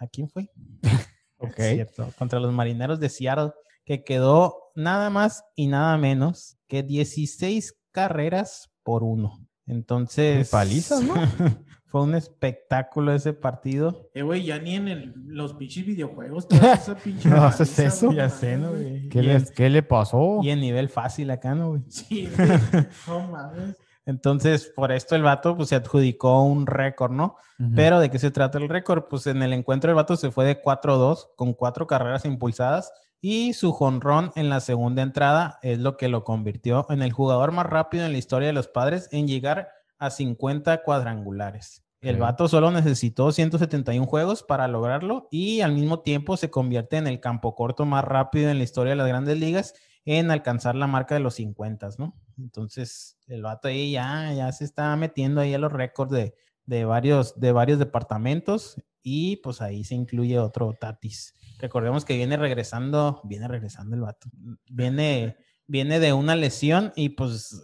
¿a quién fue? [LAUGHS] Ok. Es cierto, contra los marineros de Seattle, que quedó nada más y nada menos que 16 carreras por uno. Entonces. Qué paliza, ¿no? [LAUGHS] Fue un espectáculo ese partido. Eh, güey, ya ni en el- los pinches videojuegos te esa [LAUGHS] pinche No haces eso. Ya sé, ¿no, güey? ¿Qué, le, en- qué le pasó? Y en nivel fácil acá, ¿no, güey? Sí, güey. [LAUGHS] No mames. Entonces, por esto el vato pues, se adjudicó un récord, ¿no? Ujú. Pero ¿de qué se trata el récord? Pues en el encuentro el vato se fue de 4-2 con cuatro carreras impulsadas y su jonrón en la segunda entrada es lo que lo convirtió en el jugador más rápido en la historia de los padres en llegar a 50 cuadrangulares. El Ok. vato solo necesitó 171 juegos para lograrlo y al mismo tiempo se convierte en el campo corto más rápido en la historia de las grandes ligas en alcanzar la marca de los 50, ¿no? Entonces, el vato ahí ya, ya se está metiendo ahí a los récords de, de varios, de varios departamentos y pues ahí se incluye otro Tatis. Recordemos que viene regresando, viene regresando el vato. Viene, viene de una lesión y pues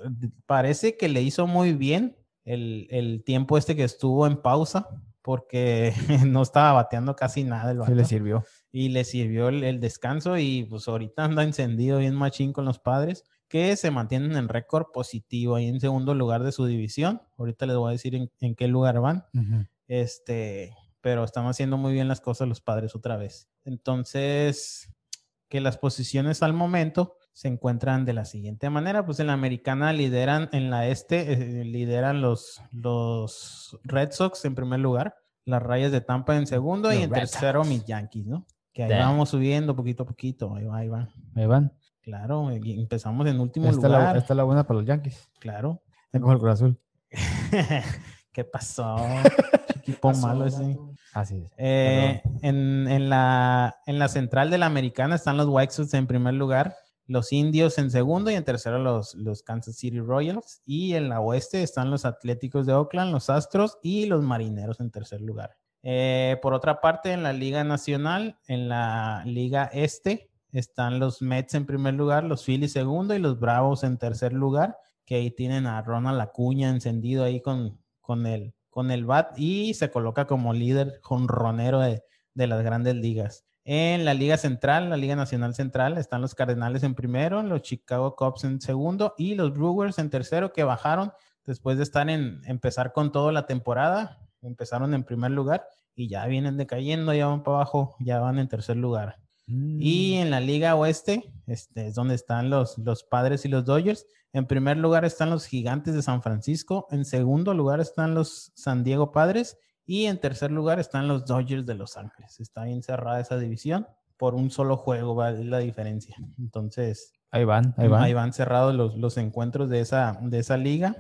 parece que le hizo muy bien el, el tiempo este que estuvo en pausa porque [LAUGHS] no estaba bateando casi nada el. Sí le sirvió. y le sirvió el, el descanso y pues ahorita anda encendido bien machín con los padres que se mantienen en récord positivo ahí en segundo lugar de su división. Ahorita les voy a decir en, en qué lugar van. Este, pero están haciendo muy bien las cosas los padres otra vez. Entonces, que las posiciones al momento se encuentran de la siguiente manera, pues en la americana lideran en la este, eh, lideran los, los Red Sox en primer lugar, las Rayas de Tampa en segundo y en Red tercero Sox. mis Yankees, ¿no? Que ahí Damn. vamos subiendo poquito a poquito, ahí va, ahí va. Ahí van. Claro, y empezamos en último Esta es, la, lugar, esta es la buena para los Yankees. claro. Tengo el Azul. [LAUGHS] ¿Qué pasó? [LAUGHS] Equipo Pasó, malo ese. Así es. Eh, en, en la, en la central de la americana están los White Sox en primer lugar, los Indios en segundo y en tercero los, los Kansas City Royals. Y en la oeste están los Atléticos de Oakland, los Astros y los Marineros en tercer lugar. Eh, por otra parte, en la Liga Nacional, en la Liga Este, están los Mets en primer lugar, los Phillies segundo y los Bravos en tercer lugar, que ahí tienen a Ronald Acuña encendido ahí con, con, el, con el bat y se coloca como líder jonronero de, de las grandes ligas. En la Liga Central, la Liga Nacional Central, están los Cardenales en primero, los Chicago Cubs en segundo y los Brewers en tercero, que bajaron después de estar en empezar con toda la temporada. Empezaron en primer lugar y ya vienen decayendo, ya van para abajo, ya van en tercer lugar. Y en la Liga Oeste, este, es donde están los, los Padres y los Dodgers. En primer lugar están los Gigantes de San Francisco. En segundo lugar están los San Diego Padres. Y en tercer lugar están los Dodgers de Los Ángeles. Está bien cerrada esa división. Por un solo juego va la diferencia. Entonces, Ahí van, ahí van. ahí van cerrados los, los encuentros de esa, de esa liga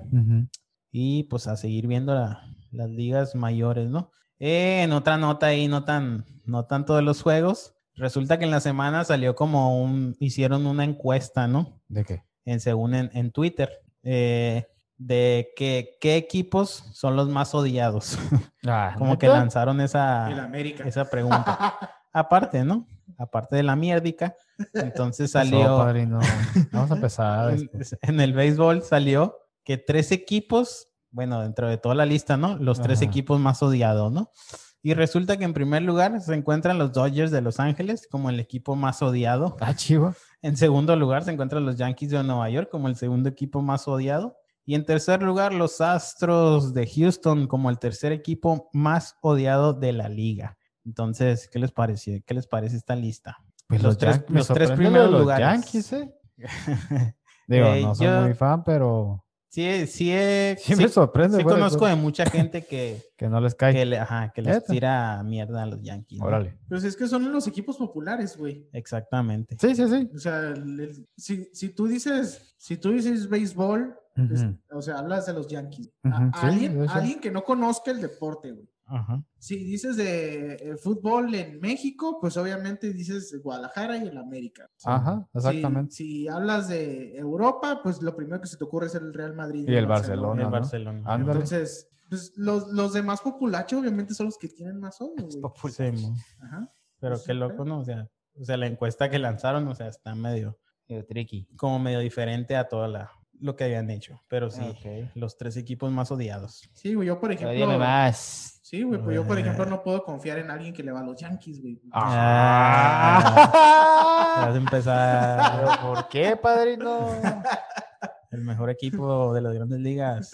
y pues a seguir viendo la- las ligas mayores, ¿no? Eh, en otra nota ahí, no tan, no tanto de los juegos, resulta que en la semana salió como un, hicieron una encuesta, ¿no? ¿De qué? En, según en, en Twitter, eh, de que, qué equipos son los más odiados. [LAUGHS] Ah, como que lanzaron esa, esa pregunta. [LAUGHS] Aparte, ¿no? Aparte de la mierdica. Entonces salió. Vamos a empezar. [LAUGHS] en, el béisbol salió que tres equipos, bueno, dentro de toda la lista, ¿no? Los tres Ajá. equipos más odiados, ¿no? Y resulta que en primer lugar se encuentran los Dodgers de Los Ángeles como el equipo más odiado. Ah, chivo. En segundo lugar se encuentran los Yankees de Nueva York como el segundo equipo más odiado. Y en tercer lugar los Astros de Houston como el tercer equipo más odiado de la liga. Entonces, ¿qué les parece? ¿Qué les parece esta lista? Pues Los los, tres- los tres primeros los lugares. Yankees, ¿eh? [LAUGHS] Digo, Eh, no soy yo- muy fan, pero Sí, sí, he- sí, me sorprende. sí conozco de mucha gente que, [LAUGHS] Que no les cae. que, le- ajá, que les tira mierda a los Yankees. ¿no? Órale. Pues es que son los equipos populares, güey. Exactamente. Sí, sí, sí. O sea, el- el- si, si tú dices, si tú dices béisbol, o sea, hablas de los Yankees. A- Ujú, sí, alguien, alguien que no conozca el deporte, güey. Ajá. Si dices de eh, fútbol en México, pues obviamente dices Guadalajara y el América. Ajá, exactamente. Si, hablas de Europa, pues lo primero que se te ocurre es el Real Madrid. Y el Barcelona. El ¿no? Barcelona. Ándale. Entonces, pues los, los demás populachos obviamente son los que tienen más odio, güey. Sí. Ajá. pero Pues qué sí, loco. ¿no? O sea, o sea, la encuesta que lanzaron, o sea, está medio, tricky. como medio diferente a todo la, lo que habían hecho. Pero sí, Ok. los tres equipos más odiados. Sí, güey, yo por Pero ejemplo. dígame más. Sí, güey, pues yo por ejemplo no puedo confiar en alguien que le va a los Yankees, güey. Ah. Vas a Pero, empezar ¿Por qué, padrino? el mejor equipo de las grandes ligas.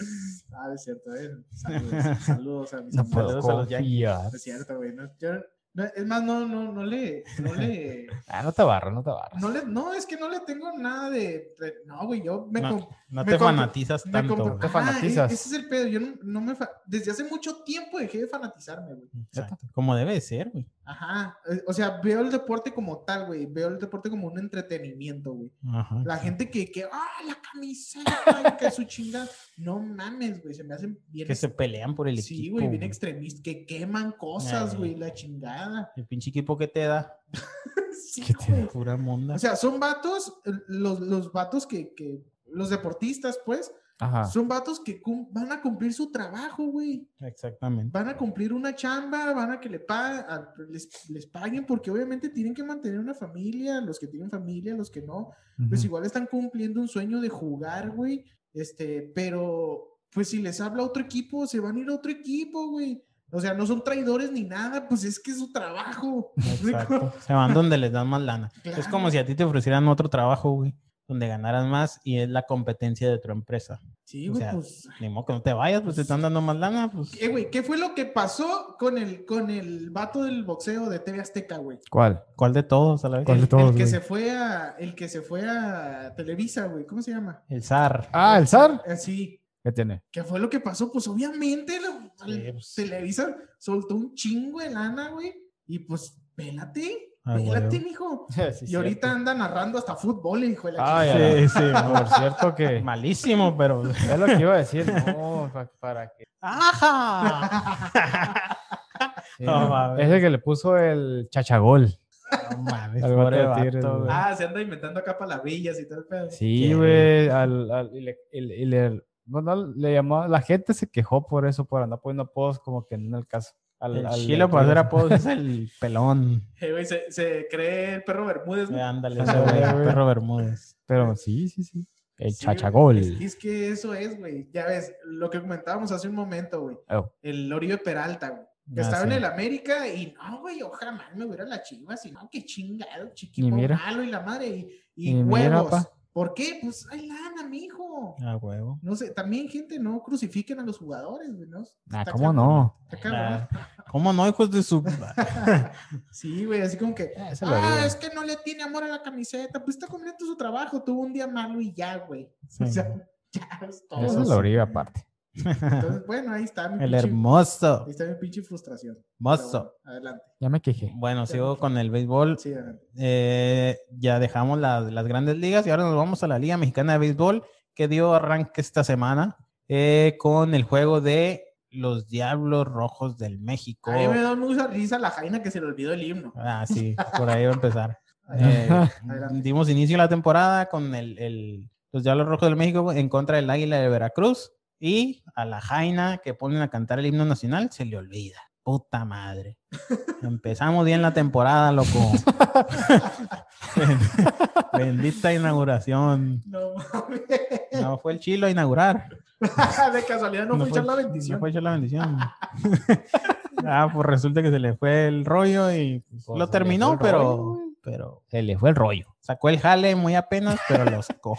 Ah, es cierto, eh. Saludos, saludos a mis No amigos. puedo Saludos a los confiar. Es cierto, güey. No, yo- no, es más, no, no, no le, no le, [LAUGHS] Ah, no te barras, no te barras. no le, no, es que no le tengo nada de, de- no, güey, yo me, No, Me te fanatizas me tanto. güey. Te fanatizas. e- ese es el pedo, yo no, no me, fa- desde hace mucho tiempo dejé de fanatizarme, güey. Exacto. Como debe de ser, güey. Ajá, eh, o sea, veo el deporte como tal, güey, veo el deporte como un entretenimiento, güey. Ajá. La gente que, que, ah, la camiseta, que su chingada, no mames, güey, se me hacen bien, Que se pelean por el sí, equipo. güey, bien extremistas, que queman cosas, Ay. güey, la chingada. El pinche equipo que te da. [LAUGHS] Sí, ¿Qué te. Pura monda. O sea, son vatos, eh, los, los vatos que, que, los deportistas, pues, Ajá. son vatos que van a cumplir su trabajo, güey. Exactamente. Van a cumplir una chamba, van a que le pa- a- les, les paguen, porque obviamente tienen que mantener una familia, los que tienen familia, los que no, pues igual están cumpliendo un sueño de jugar, güey. Este, pero, pues si les habla otro equipo, se van a ir a otro equipo, güey. O sea, no son traidores ni nada, pues es que es su trabajo. [LAUGHS] Exacto. Se van donde les dan más lana. Es como si a ti te ofrecieran otro trabajo, güey, donde ganaras más y es la competencia de tu empresa. Sí, O güey, sea, pues. Ni modo que no te vayas, pues te están dando más lana, pues. Eh, güey, ¿qué fue lo que pasó con el, con el vato del boxeo de TV Azteca, güey? ¿Cuál? ¿Cuál de todos a la vez? ¿Cuál de El, todos, el que güey? se fue a, el que se fue a Televisa, güey. ¿Cómo se llama? El zar. Ah, el zar. Eh, sí. ¿Qué tiene? ¿Qué fue lo que pasó? Pues obviamente la- Sí, el pues. Televisa soltó un chingo de lana, güey. Y pues, pélate, Ah, mijo. [LAUGHS] Sí, y ahorita cierto. anda narrando hasta fútbol, hijo de la Ay, Sí, sí. [LAUGHS] Por cierto que [LAUGHS] Malísimo, pero. es lo que iba a decir. No, pa- para que. ¡Ajá! Sí, No, mames. es el que le puso el chachagol. No mames, vato. Ah, se anda inventando acá palabrillas y pedo. Sí, ¿Qué? güey. Al, al- y le, y le- y le- bueno, le llamó, la gente se quejó por eso, por andar poniendo apodos como que no en el caso. Al, El al- chilo para hacer apodos es [LAUGHS] el pelón. Eh, güey, se, se cree el perro Bermúdez, Eh, güey. Ándale, ese güey, güey. perro Bermúdez. Pero sí, sí, sí. El Sí, chachagol. Es, es que eso es, güey. Ya ves, lo que comentábamos hace un momento, güey. Oh, El Oribe Peralta, güey. Que Ah, estaba sí. en el América y no, güey, yo jamás me hubiera la chivas y no, qué chingado, chiquito Y mira. malo y la madre y, y Y mira, huevos. ¿Por qué? Pues hay lana, mijo. Ah, huevo. No sé, también, gente, no crucifiquen a los jugadores, güey, ¿no? Ah, ¿cómo cabrón, no? está cabrón. ¿Cómo no, hijos de su. [LAUGHS] Sí, güey, así como que, ah, digo. es que no le tiene amor a la camiseta, pues está cumpliendo su trabajo, tuvo un día malo y ya, güey. Sí. [LAUGHS] O sea, ya es todo. Eso lo digo aparte. Entonces, bueno, ahí está mi El pinche- hermoso. Ahí está mi pinche frustración. Bueno, adelante. Ya me quejé. Bueno, sigo con el béisbol. Sí, adelante. Eh, ya dejamos las, las grandes ligas y ahora nos vamos a la Liga Mexicana de Béisbol que dio arranque esta semana eh, con el juego de los Diablos Rojos del México. A mí me da mucha risa la Jaina que se le olvidó el himno. Ah, sí, por ahí va a empezar. [LAUGHS] Eh, dimos inicio a la temporada con el, el- los Diablos Rojos del México en contra del Águila de Veracruz y a la Jaina que ponen a cantar el himno nacional se le olvida. Puta madre. Empezamos bien la temporada, loco. [LAUGHS] Bendita inauguración. No mames. No fue el chilo a inaugurar. [LAUGHS] De casualidad no, fue echar la No bendición. fue echar la bendición. [LAUGHS] ah, pues resulta que se le fue el rollo y pues, lo terminó, pero, rollo, pero Se le fue el rollo. sacó el jale muy apenas, pero lo sacó.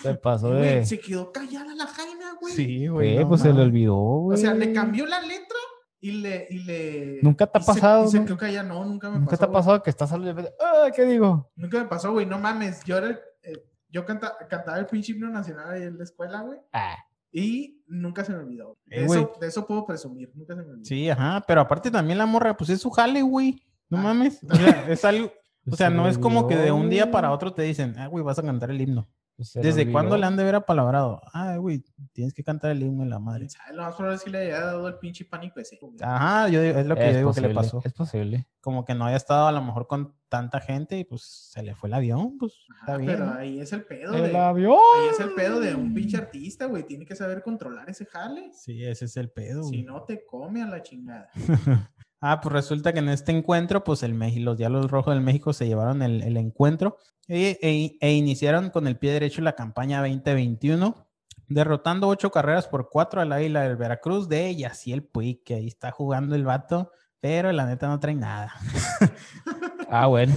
Se pasó de. se quedó callada la Jaina, güey. Sí, Güey, no pues se le olvidó, O güey. sea, le cambió la letra y le. Y le ¿Nunca te ha pasado, y se güey? quedó callada. No, nunca me ¿Nunca pasó. te ha güey. pasado que estás hablando de. ¡Ah! ¿Qué digo? Nunca me pasó, güey. No mames. Yo era el- eh, yo canta- cantaba el pinche himno nacional ahí en la escuela, güey. Ah, Y nunca se me olvidó. De, Eh, güey. eso, de eso puedo presumir. Nunca se me olvidó. Sí, ajá, pero aparte también la morra, pues es su jale, güey. No Ah. mames. O sea, [LAUGHS] es algo, o sea, se no es como que de un día para otro te dicen, ah, güey, vas a cantar el himno. ¿Desde cuándo le han de haber apalabrado? Ah, güey, tienes que cantar el himno en la madre. ¿Sabes? Lo más probable es que le haya dado el pinche pánico ese. güey. Ajá, yo digo- es lo que Es yo digo que le pasó. Es posible. Como que no haya estado a lo mejor con tanta gente y pues se le fue el avión, pues está bien. Pero ¿no? ahí es el pedo. El de, avión. ahí es el pedo de un pinche artista, güey. Tiene que saber controlar ese jale. Sí, ese es el pedo. Si güey. no, te come a la chingada. [LAUGHS] Ah, pues resulta que en este encuentro, pues el México, los Diablos Rojos del México se llevaron el, el encuentro e, e- e iniciaron con el pie derecho la campaña 2021, derrotando ocho carreras por cuatro al Águila del Veracruz de Yaciel Puig, que ahí está jugando el vato, pero la neta no trae nada. [LAUGHS] Ah, bueno.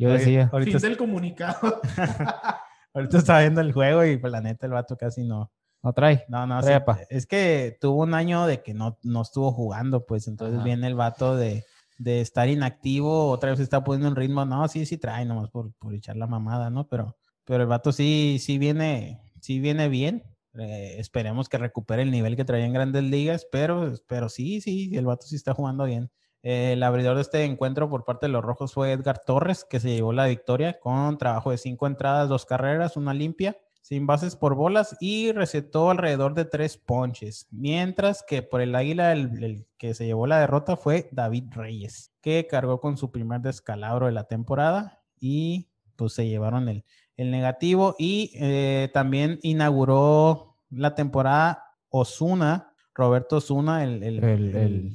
Yo decía. Ahorita, Fin del comunicado. [LAUGHS] ahorita está viendo el juego y pues la neta el vato casi no, No trae. No, no, Trae sí, es que tuvo un año de que no, no estuvo jugando, pues entonces Ajá. viene el vato de, de estar inactivo, otra vez está poniendo un ritmo, no, sí, sí trae, nomás por, por echar la mamada, ¿no? Pero, pero el vato sí, sí viene, sí viene bien. Eh, esperemos que recupere el nivel que traía en grandes ligas, pero, pero sí, sí, el vato sí está jugando bien. Eh, el abridor de este encuentro por parte de los rojos fue Edgar Torres, que se llevó la victoria con trabajo de cinco entradas, dos carreras, una limpia, sin bases por bolas y recetó alrededor de tres ponches. Mientras que por el águila, el, el que se llevó la derrota fue David Reyes, que cargó con su primer descalabro de la temporada y pues se llevaron el, el negativo. Y eh, también inauguró la temporada Osuna. Roberto Osuna, el, el-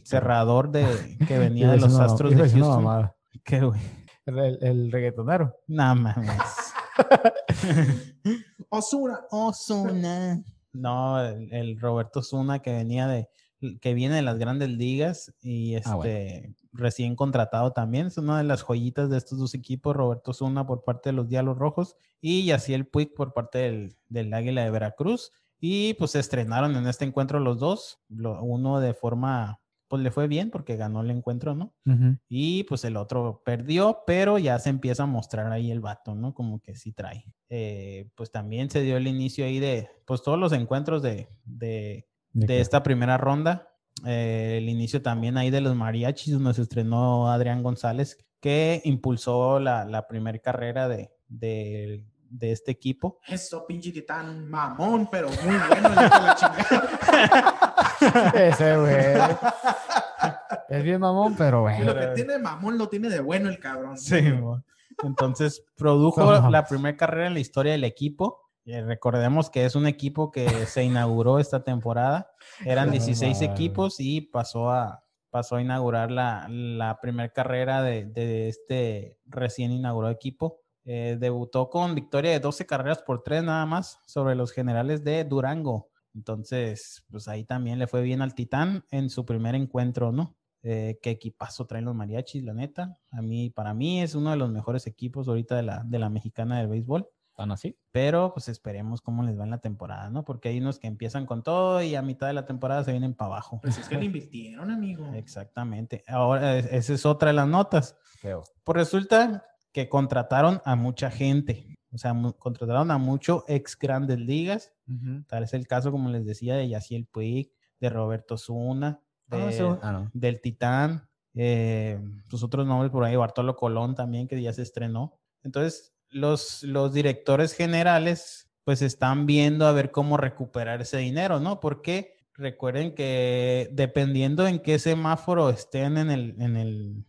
cerrador de, que [LAUGHS] venía de los Astros de Houston. [LAUGHS] El, el- reggaetonero. No mames. Osuna. Osuna. No, el, el Roberto Osuna que venía de, que viene de las grandes ligas y este Ah, bueno. recién contratado también. Es una de las joyitas de estos dos equipos, Roberto Osuna por parte de los Diablos Rojos y Yaciel Puig por parte del, del Águila de Veracruz. Y pues se estrenaron en este encuentro los dos, lo- uno de forma, pues le fue bien porque ganó el encuentro, ¿no? Y pues el otro perdió, pero ya se empieza a mostrar ahí el vato, ¿no? Como que sí trae. Eh, pues también se dio el inicio ahí de, pues todos los encuentros de, de, ¿De esta primera ronda. Eh, el inicio también ahí de los mariachis, donde se estrenó Adrián González, que impulsó la, la primera carrera de, de, de este equipo. Eso, pinche titán mamón, pero muy bueno. el hijo de la chingada. [LAUGHS] Ese, güey. Es bien mamón, pero Y lo que tiene de mamón lo tiene de bueno el cabrón. Entonces produjo No. la primera carrera en la historia del equipo. Eh, recordemos que es un equipo que se inauguró esta temporada. Eran No 16 mames. equipos y pasó a, pasó a inaugurar la, la primera carrera de, de este recién inaugurado equipo. Eh, debutó con victoria de 12 carreras por 3 nada más sobre los generales de Durango. Entonces, pues ahí también le fue bien al Titán en su primer encuentro, ¿no? Eh, qué equipazo traen los mariachis, la neta. A mí, para mí es uno de los mejores equipos ahorita de la, de la mexicana del béisbol. ¿Tan así? Pero pues esperemos cómo les va en la temporada, ¿no? Porque hay unos que empiezan con todo y a mitad de la temporada se vienen para abajo. Pues es que le invirtieron, amigo. Exactamente. Ahora, es- esa es otra de las notas. Feo. Pues resulta que contrataron a mucha gente. O sea, contrataron a mucho ex grandes ligas. Tal es el caso, como les decía, de Yaciel Puig, de Roberto Zuna, de, Ah. Ah, no. del Titán, eh, sus otros nombres por ahí, Bartolo Colón también, que ya se estrenó. Entonces, los, los directores generales, pues están viendo a ver cómo recuperar ese dinero, ¿no? Porque recuerden que dependiendo en qué semáforo estén en el, en el,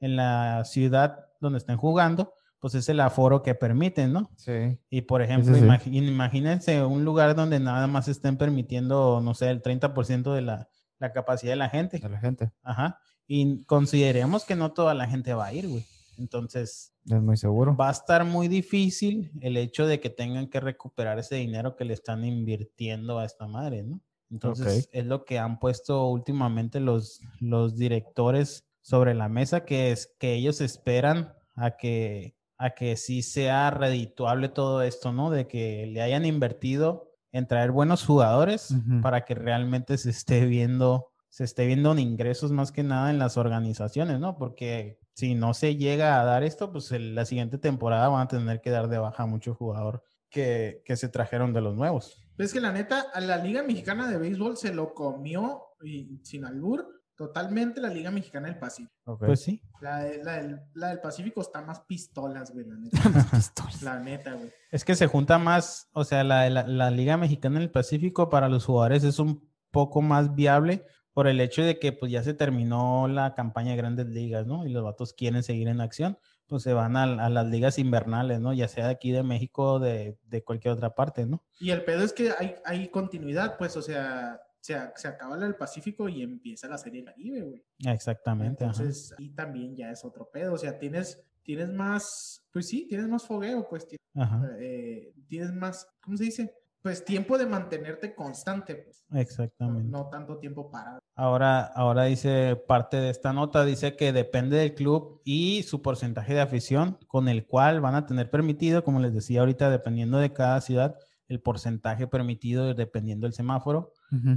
en la ciudad donde estén jugando, pues es el aforo que permiten, ¿no? Sí. Y por ejemplo, sí. imagínense un lugar donde nada más estén permitiendo, no sé, el 30% de la, la capacidad de la gente. De la gente. Ajá. Y consideremos que no toda la gente va a ir, güey. Entonces, Es muy seguro. va a estar muy difícil el hecho de que tengan que recuperar ese dinero que le están invirtiendo a esta madre, ¿no? Entonces, es lo que han puesto últimamente los, los directores sobre la mesa, que es que ellos esperan a que, a que sí sea redituable todo esto, ¿no? De que le hayan invertido en traer buenos jugadores para que realmente se esté viendo, se esté viendo en ingresos más que nada en las organizaciones, ¿no? Porque si no se llega a dar esto, pues el- la siguiente temporada van a tener que dar de baja a mucho jugador que, que se trajeron de los nuevos. Es que la neta, a la Liga Mexicana de Béisbol se lo comió, y sin albur, totalmente la Liga Mexicana del Pacífico. Pues sí. La, de- la del, la del Pacífico está más pistolas, güey, la neta. la neta, güey. Es que se junta más, o sea, la, la, la Liga Mexicana del Pacífico para los jugadores es un poco más viable por el hecho de que pues ya se terminó la campaña de grandes ligas, ¿no? Y los vatos quieren seguir en acción, pues se van a, a las ligas invernales, ¿no? Ya sea de aquí de México o de, de cualquier otra parte, ¿no? Y el pedo es que hay, hay continuidad, pues, o sea, se, se acaba la del Pacífico y empieza la Serie Caribe, güey. Exactamente. ajá. Entonces, ahí también ya es otro pedo, o sea, tienes, tienes más, pues sí, tienes más fogueo, pues, ti- Ajá, eh, tienes más, ¿cómo se dice? Pues tiempo de mantenerte constante, pues. No, exactamente. no tanto tiempo parado. Ahora, ahora dice parte de esta nota, dice que depende del club y su porcentaje de afición con el cual van a tener permitido, como les decía ahorita, dependiendo de cada ciudad, el porcentaje permitido dependiendo del semáforo.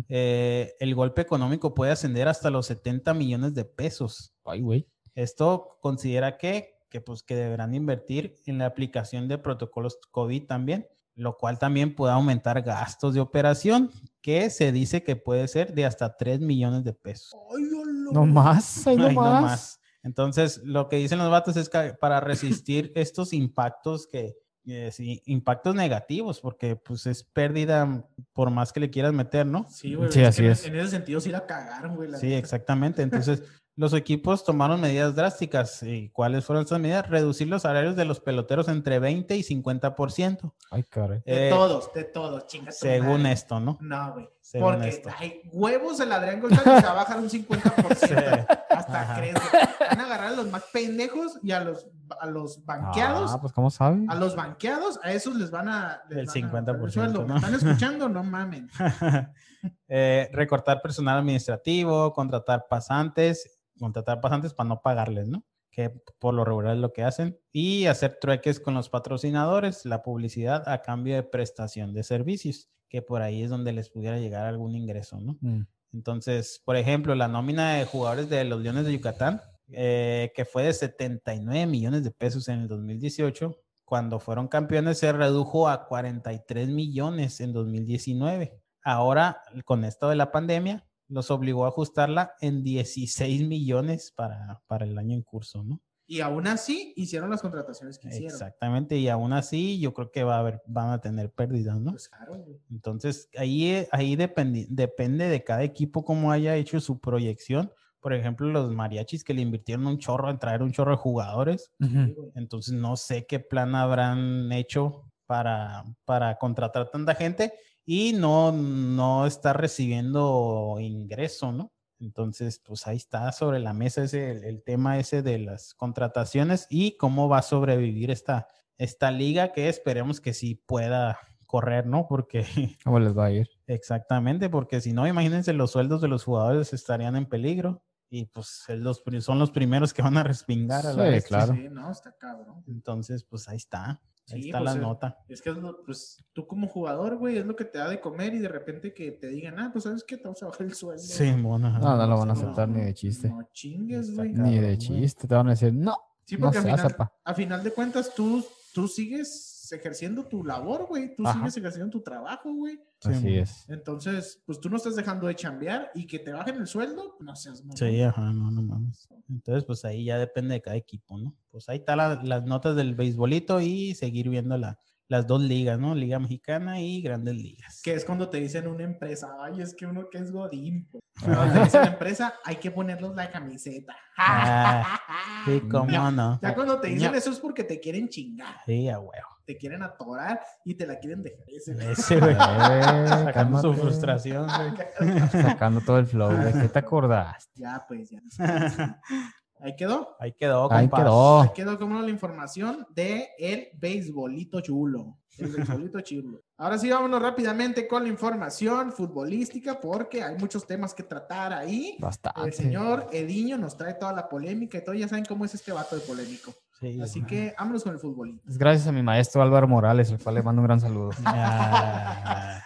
Eh, el golpe económico puede ascender hasta los 70 millones de pesos. Ay, güey. Esto considera que, que, pues, que deberán invertir en la aplicación de protocolos COVID también, lo cual también puede aumentar gastos de operación, que se dice que puede ser de hasta 3 millones de pesos. Ay. No más, ay, no, Ay, no más. más. Entonces, lo que dicen los vatos es que para resistir estos impactos que, eh, sí, impactos negativos, porque pues es pérdida por más que le quieras meter, ¿no? Sí, güey. Sí, es así en- es. En ese sentido sí la cagaron, güey. la Sí, neta. exactamente. Entonces, [LAUGHS] los equipos tomaron medidas drásticas. ¿Y cuáles fueron esas medidas? Reducir los salarios de los peloteros entre 20 y 50%, Ay, caray. De eh, todos, de todos, chinga tu según madre. esto, ¿no? No, güey. Según Porque esto. hay huevos el Adrián González a bajar un 50%. [LAUGHS] Hasta Ajá. crees. güey. Van a agarrar a los más pendejos y a los, a los banqueados. Ah, pues, ¿cómo sabe? A los banqueados, a esos les van a. les El van a bajar 50%, sueldo. ¿Me ¿no? ¿Están escuchando? No mamen. [LAUGHS] Eh, recortar personal administrativo, contratar pasantes, contratar pasantes para no pagarles, ¿no? Que por lo regular es lo que hacen. Y hacer trueques con los patrocinadores, la publicidad a cambio de prestación de servicios, que por ahí es donde les pudiera llegar algún ingreso, ¿no? Mm. Entonces, por ejemplo, la nómina de jugadores de los Leones de Yucatán, eh, que fue de 79 millones de pesos en el 2018, cuando fueron campeones se redujo a 43 millones en 2019. Ahora, con esto de la pandemia, los obligó a ajustarla en 16 millones para, para el año en curso, ¿no? Y aún así hicieron las contrataciones que hicieron. Exactamente, y aún así yo creo que va a haber, van a tener pérdidas, ¿no? Pues claro, güey. Entonces, ahí, ahí dependi- depende de cada equipo cómo haya hecho su proyección. Por ejemplo, los mariachis que le invirtieron un chorro en traer un chorro de jugadores. Entonces, no sé qué plan habrán hecho para, para contratar tanta gente y no, no está recibiendo ingreso, ¿no? Entonces, pues ahí está sobre la mesa ese, el, el tema ese de las contrataciones y cómo va a sobrevivir esta, esta liga que esperemos que sí pueda correr, ¿no? Porque [LAUGHS] ¿Cómo les va a ir? Exactamente, porque si no, imagínense, los sueldos de los jugadores estarían en peligro y pues es los son los primeros que van a respingar a la Sí, bestia. claro. Sí, no, está cabrón. Entonces, pues ahí está, ahí Sí, está pues, la eh, nota. Es que es lo- pues tú como jugador, güey, es lo que te da de comer y de repente que te digan, ah, pues sabes qué, te vamos a bajar el sueldo. Sí, bueno. No, no lo van a No, aceptar ni de chiste. No chingues, güey. Ni de chiste. Te van a decir, no. Sí, No porque se a, final, a final de cuentas tú, tú sigues ejerciendo tu labor, güey. Tú Ajá. sigues ejerciendo tu trabajo, güey. Sí, Así es. Entonces, pues tú no estás dejando de chambear y que te bajen el sueldo, no seas mamón. Sí, ajá, no, no mames. Entonces, pues ahí ya depende de cada equipo, ¿no? Pues ahí están la- las notas del beisbolito y seguir viendo la, las dos ligas, ¿no? Liga Mexicana y Grandes Ligas. Que es cuando te dicen una empresa, ay, es que uno que es godín. [LAUGHS] pues". Cuando te dicen empresa, hay que ponerlos la camiseta. [LAUGHS] Ah, Sí, cómo Ya- no. Ya cuando te dicen Ya. eso es porque te quieren chingar, Sí, a huevo. Te quieren atorar y te la quieren dejar. Ese- Ese, güey. Eh, [LAUGHS] Sacando su frustración, güey. Sacando todo el flow. ¿De qué te [LAUGHS] acordaste? Ya, pues, ya. [LAUGHS] Ahí quedó. Ahí quedó, Ahí compas. quedó. Ahí quedó como la información de el beisbolito chulo. El beisbolito chulo. Ahora sí, vámonos rápidamente con la información futbolística porque hay muchos temas que tratar ahí. Bastante. El señor Ediño nos trae toda la polémica y todo. Ya saben cómo es este vato de polémico. Sí, Así güey. que vámonos con el futbolito. Es gracias a mi maestro Álvaro Morales, al cual le mando un gran saludo. [LAUGHS] Ah,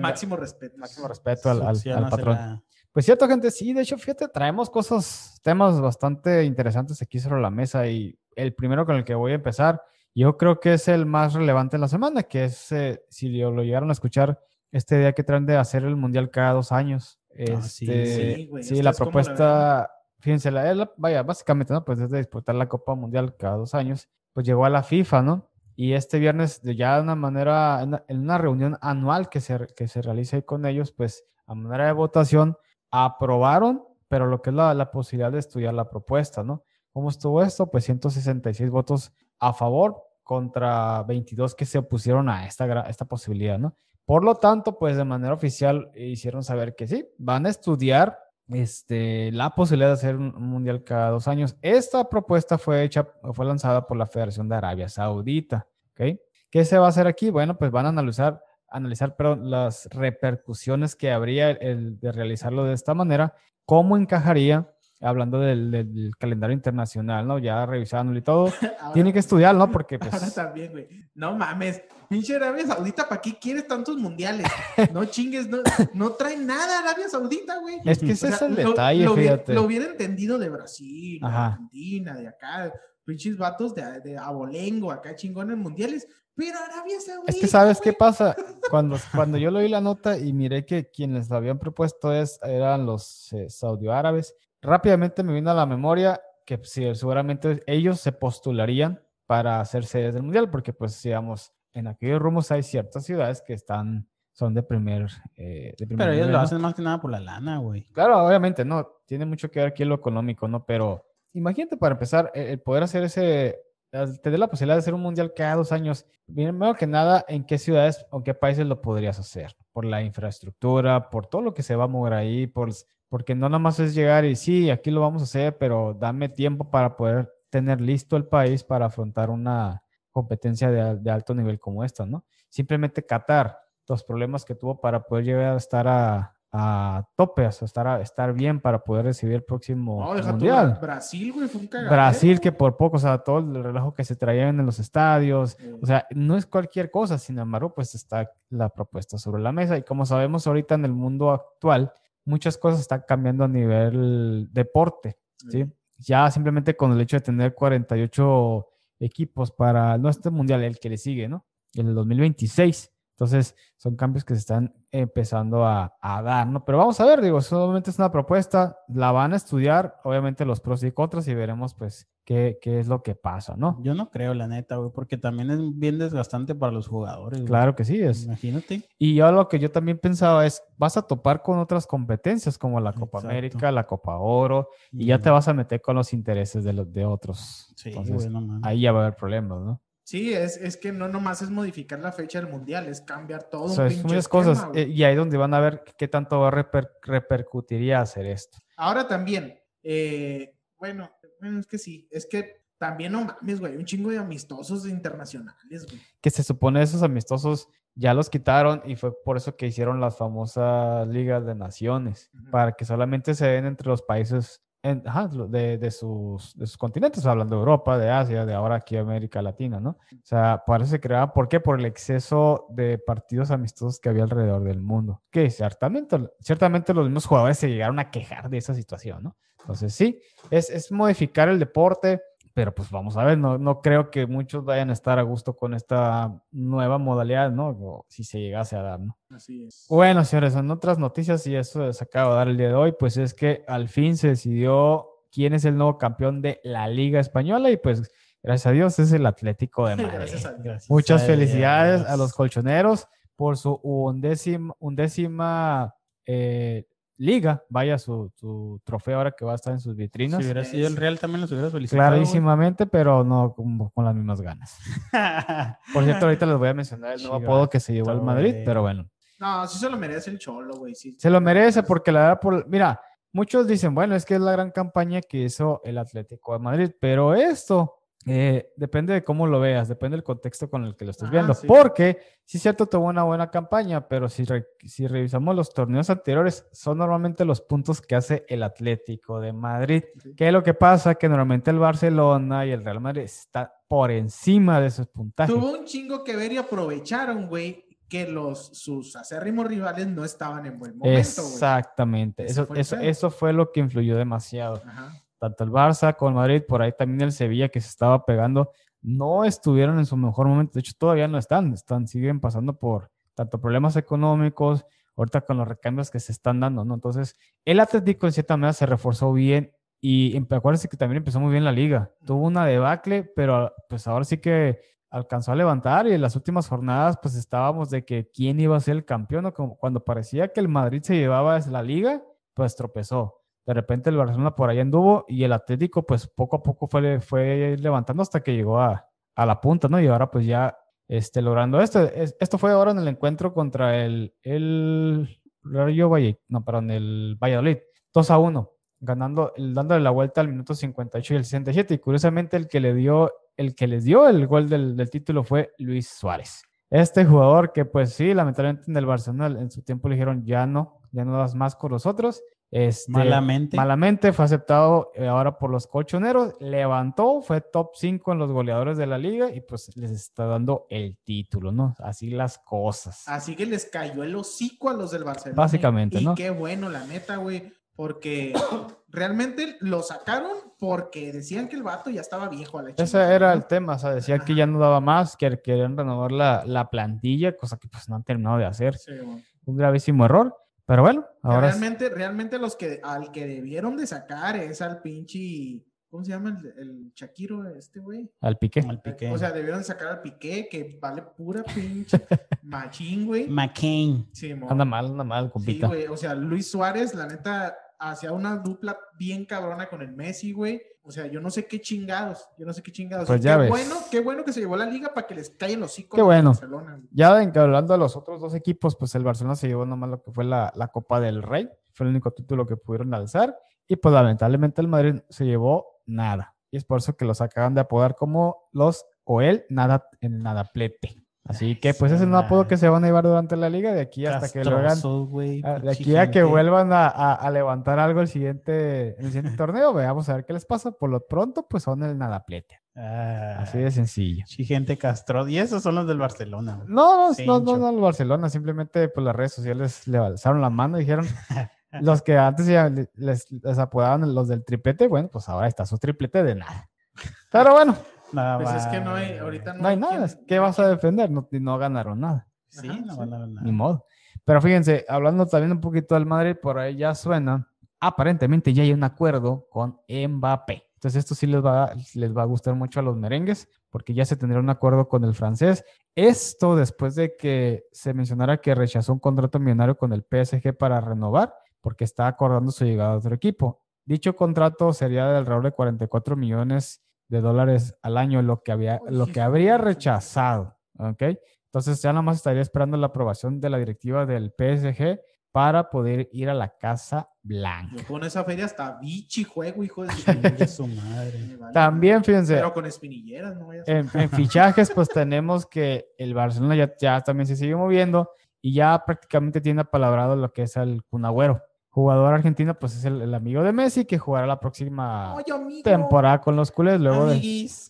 Máximo respeto. máximo respeto al, al- al patrón. Pues cierto, gente, sí, de hecho, fíjate, traemos cosas, temas bastante interesantes aquí sobre la mesa y el primero con el que voy a empezar, yo creo que es el más relevante en la semana, que es, eh, si lo, lo llegaron a escuchar, este día que traen de hacer el Mundial cada dos años. Ah, sí, Este, sí, güey, sí, ¿ustedes la cómo la propuesta, fíjense, la, vaya, básicamente, ¿no? Pues es de disputar la Copa Mundial cada dos años, pues llegó a la FIFA, ¿no? Y este viernes, ya de una manera, en una, reunión anual que se, que se realiza ahí con ellos, pues a manera de votación, aprobaron, pero lo que es la, la posibilidad de estudiar la propuesta, ¿no? ¿Cómo estuvo esto? Pues 166 votos a favor contra 22 que se opusieron a esta, esta posibilidad, ¿no? Por lo tanto, pues de manera oficial hicieron saber que sí, van a estudiar este, la posibilidad de hacer un, un mundial cada dos años. Esta propuesta fue hecha, fue lanzada por la Federación de Arabia Saudita, ¿ok? ¿Qué se va a hacer aquí? Bueno, pues van a analizar, analizar perdón, las repercusiones que habría el de realizarlo de esta manera, cómo encajaría hablando del, del calendario internacional, ¿no? Ya revisándolo y todo. [LAUGHS] Ahora- Tiene que estudiar, ¿no? Porque pues... Ahora también, güey. No mames. Pinche Arabia Saudita, ¿para qué quieres tantos mundiales? No chingues, no, no trae nada Arabia Saudita, güey. Es que ese O es el lo- detalle, lo, hubiera- fíjate. Lo hubiera entendido de Brasil, de. Argentina, de acá. Pinches vatos de, de abolengo, acá chingón en mundiales. Pero Arabia Saudita. Es que sabes qué pasa, cuando, cuando yo leí la nota y miré que quienes la habían propuesto es, eran los eh, saudioárabes, rápidamente me vino a la memoria que sí, seguramente ellos se postularían para hacer sedes del mundial, porque pues digamos, en aquellos rumos hay ciertas ciudades que están, son de primer, eh, de primer Pero ellos nivel, lo ¿no? hacen más que nada por la lana, güey. Claro, obviamente, no, tiene mucho que ver aquí lo económico, ¿no? Pero imagínate para empezar, el, el poder hacer ese, tener la posibilidad de hacer un mundial cada dos años, primero que nada, ¿en qué ciudades o qué países lo podrías hacer? Por la infraestructura, por todo lo que se va a mover ahí, por, porque no nada más es llegar y sí, aquí lo vamos a hacer, pero dame tiempo para poder tener listo el país para afrontar una competencia de, de alto nivel como esta, ¿no? Simplemente Qatar, los problemas que tuvo para poder llegar a estar a, a tope, o sea, estar, a- estar bien para poder recibir el próximo No, deja tú, mundial. Brasil, güey, fue un cagadero. Brasil, que por poco, o sea, todo el relajo que se traían en los estadios, o sea, no es cualquier cosa, sin embargo, pues está la propuesta sobre la mesa. Y como sabemos ahorita en el mundo actual, muchas cosas están cambiando a nivel deporte, ¿sí? Ya simplemente con el hecho de tener 48 equipos para, no este mundial, el que le sigue, ¿no? El 2026. Entonces, son cambios que se están empezando a, a dar, ¿no? Pero vamos a ver, digo, solamente es una propuesta, la van a estudiar, obviamente los pros y contras y veremos, pues, qué, qué es lo que pasa, ¿no? Yo no creo, la neta, güey, porque también es bien desgastante para los jugadores. güey. Claro que sí, es. Imagínate. Y yo lo que yo también pensaba es, vas a topar con otras competencias como la Copa Exacto. América, la Copa Oro, y ya te vas a meter con los intereses de los de otros. Sí, Entonces, güey, no mames. ahí ya va a haber problemas, ¿no? Sí, es, es que no nomás es modificar la fecha del mundial, es cambiar todo O un es muchas esquema, cosas, güey. eh, y ahí donde van a ver qué tanto va a reper- repercutiría hacer esto. Ahora también, eh, bueno, es que sí, es que también no mames, güey, un chingo de amistosos internacionales, güey. Que se supone esos amistosos ya los quitaron y fue por eso que hicieron las famosas ligas de naciones, para que solamente se den entre los países en- ajá, de, de sus, de sus continentes, hablando de Europa, de Asia, de ahora aquí América Latina, ¿no? O sea, se creaba, ¿por qué? Por el exceso de partidos amistosos que había alrededor del mundo, que ciertamente, ciertamente los mismos jugadores se llegaron a quejar de esa situación, ¿no? Entonces, sí, es, es modificar el deporte, pero pues vamos a ver, no, no creo que muchos vayan a estar a gusto con esta nueva modalidad, ¿no? O si se llegase a dar, ¿no? Así es. Bueno, señores, en otras noticias, y eso se acaba de dar el día de hoy, pues es que al fin se decidió quién es el nuevo campeón de la Liga Española y pues gracias a Dios es el Atlético de [LAUGHS] Madrid. Gracias a Dios. Gracias Muchas a felicidades a los colchoneros por su undécima, undécima eh, liga, vaya su, su trofeo ahora que va a estar en sus vitrinas. Si hubiera sido el Real, también los hubieras felicitado. güey. Clarísimamente, pero no con, con las mismas ganas. [LAUGHS] Por cierto, ahorita les voy a mencionar el nuevo apodo que se llevó al Madrid, güey. pero bueno. No, sí se lo merece el cholo, güey. sí. Se lo merece porque la verdad, por, mira, muchos dicen, bueno, es que es la gran campaña que hizo el Atlético de Madrid, pero esto eh, depende de cómo lo veas, depende del contexto con el que lo estés Ajá, viendo, sí. porque sí es cierto, tuvo una buena campaña, pero si, re- si revisamos los torneos anteriores, son normalmente los puntos que hace el Atlético de Madrid. Sí. ¿Qué es lo que pasa? Que normalmente el Barcelona y el Real Madrid están por encima de esos puntajes. Tuvo un chingo que ver y aprovecharon, güey, que los, sus acérrimos rivales no estaban en buen momento. Exactamente, eso, fue eso, eso fue lo que influyó demasiado. Ajá. Tanto el Barça como el Madrid, por ahí también el Sevilla que se estaba pegando, no estuvieron en su mejor momento. De hecho, todavía no están, están siguen pasando por tanto problemas económicos, ahorita con los recambios que se están dando, ¿no? Entonces, el Atlético en cierta manera se reforzó bien y empe- acuérdense que también empezó muy bien la liga. Tuvo una debacle, pero pues ahora sí que alcanzó a levantar y en las últimas jornadas pues estábamos de que quién iba a ser el campeón, ¿no? Como cuando parecía que el Madrid se llevaba la liga, pues tropezó. De repente el Barcelona por ahí anduvo y el Atlético pues poco a poco fue, fue levantando hasta que llegó a, a la punta, ¿no? Y ahora pues ya este, logrando esto. Es- esto fue ahora en el encuentro contra el, el Rayo Valle, no, perdón, el Valladolid, 2 a 1, ganando, dándole la vuelta al minuto 58 y el 67. Y curiosamente el que le dio, el que les dio el gol del, del título fue Luis Suárez. Este jugador que pues sí, lamentablemente en el Barcelona en su tiempo le dijeron ya no, ya no das más con nosotros. Este, Malamente. Malamente fue aceptado eh, ahora por los colchoneros, levantó, fue top 5 en los goleadores de la liga y pues les está dando el título, ¿no? Así las cosas. Así que les cayó el hocico a los del Barcelona. Básicamente, y ¿no? qué bueno, la neta, güey. Porque [COUGHS] realmente lo sacaron porque decían que el vato ya estaba viejo a la Ese chingada, era el tema, o sea, decía que ya no daba más, que querían renovar la, la plantilla, cosa que pues no han terminado de hacer. Sí. Un gravísimo error, pero bueno, ahora es- realmente, realmente los que al que debieron de sacar es al pinche. ¿Cómo se llama el, el Shakiro este, güey? al pique. Al Piqué. O sea, debieron de sacar al Piqué, que vale pura pinche [LAUGHS] machín, güey. McCain. Sí, mo. Anda mal, anda mal, Sí, compita. güey. O sea, Luis Suárez, la neta, hacía una dupla bien cabrona con el Messi, güey. O sea, yo no sé qué chingados. Yo no sé qué chingados. Pues ya qué ves. bueno, qué bueno que se llevó la liga para que les caigan los hocico Qué bueno. Barcelona, güey. Ya en- hablando de los otros dos equipos, pues el Barcelona se llevó nomás lo que fue la, la Copa del Rey, fue el único título que pudieron alzar, y pues lamentablemente el Madrid se llevó nada. Y es por eso que los acaban de apodar como los o el nada en nadaplete. Así que pues ese es un apodo que se van a llevar durante la liga de aquí hasta que lo hagan. Ah, De aquí a que vuelvan a, a- a levantar algo el siguiente, en el siguiente [LAUGHS] torneo, veamos a ver qué les pasa. Por lo pronto, pues son el nadaplete. Ah, Así de sencillo. sí, gente Castro. Y esos son los del Barcelona. güey. No, no, no, no, el Barcelona, simplemente pues las redes sociales le alzaron la mano y dijeron, [LAUGHS] los que antes ya le- les, les apodaban los del triplete, bueno, pues ahora está su triplete de nada. Pero bueno, Nada Pues es que no hay, ahorita no, no hay nada, quien- ¿qué vas a defender? No, no ganaron nada, Sí, Ajá, no sí. van a ni modo. Pero fíjense, hablando también un poquito del Madrid, por ahí ya suena, aparentemente ya hay un acuerdo con Mbappé. Entonces esto sí les va, les va a gustar mucho a los merengues, porque ya se tendrá un acuerdo con el francés. Esto después de que se mencionara que rechazó un contrato millonario con el PSG para renovar, porque está acordando su llegada a otro equipo. Dicho contrato sería de alrededor de 44 millones de dólares al año, lo que, había, lo que habría rechazado. ¿ok? Entonces ya nada más estaría esperando la aprobación de la directiva del PSG para poder ir a la Casa Blanca. Yo con esa feria hasta bichi juego, hijo de [LAUGHS] su madre. Vale También, fíjense, Pero con espinilleras, no en, en [LAUGHS] fichajes, pues tenemos que el Barcelona ya, ya también se sigue moviendo y ya prácticamente tiene apalabrado lo que es el Cunagüero. Jugador argentino, pues es el, el amigo de Messi que jugará la próxima Oye, temporada con los culés luego de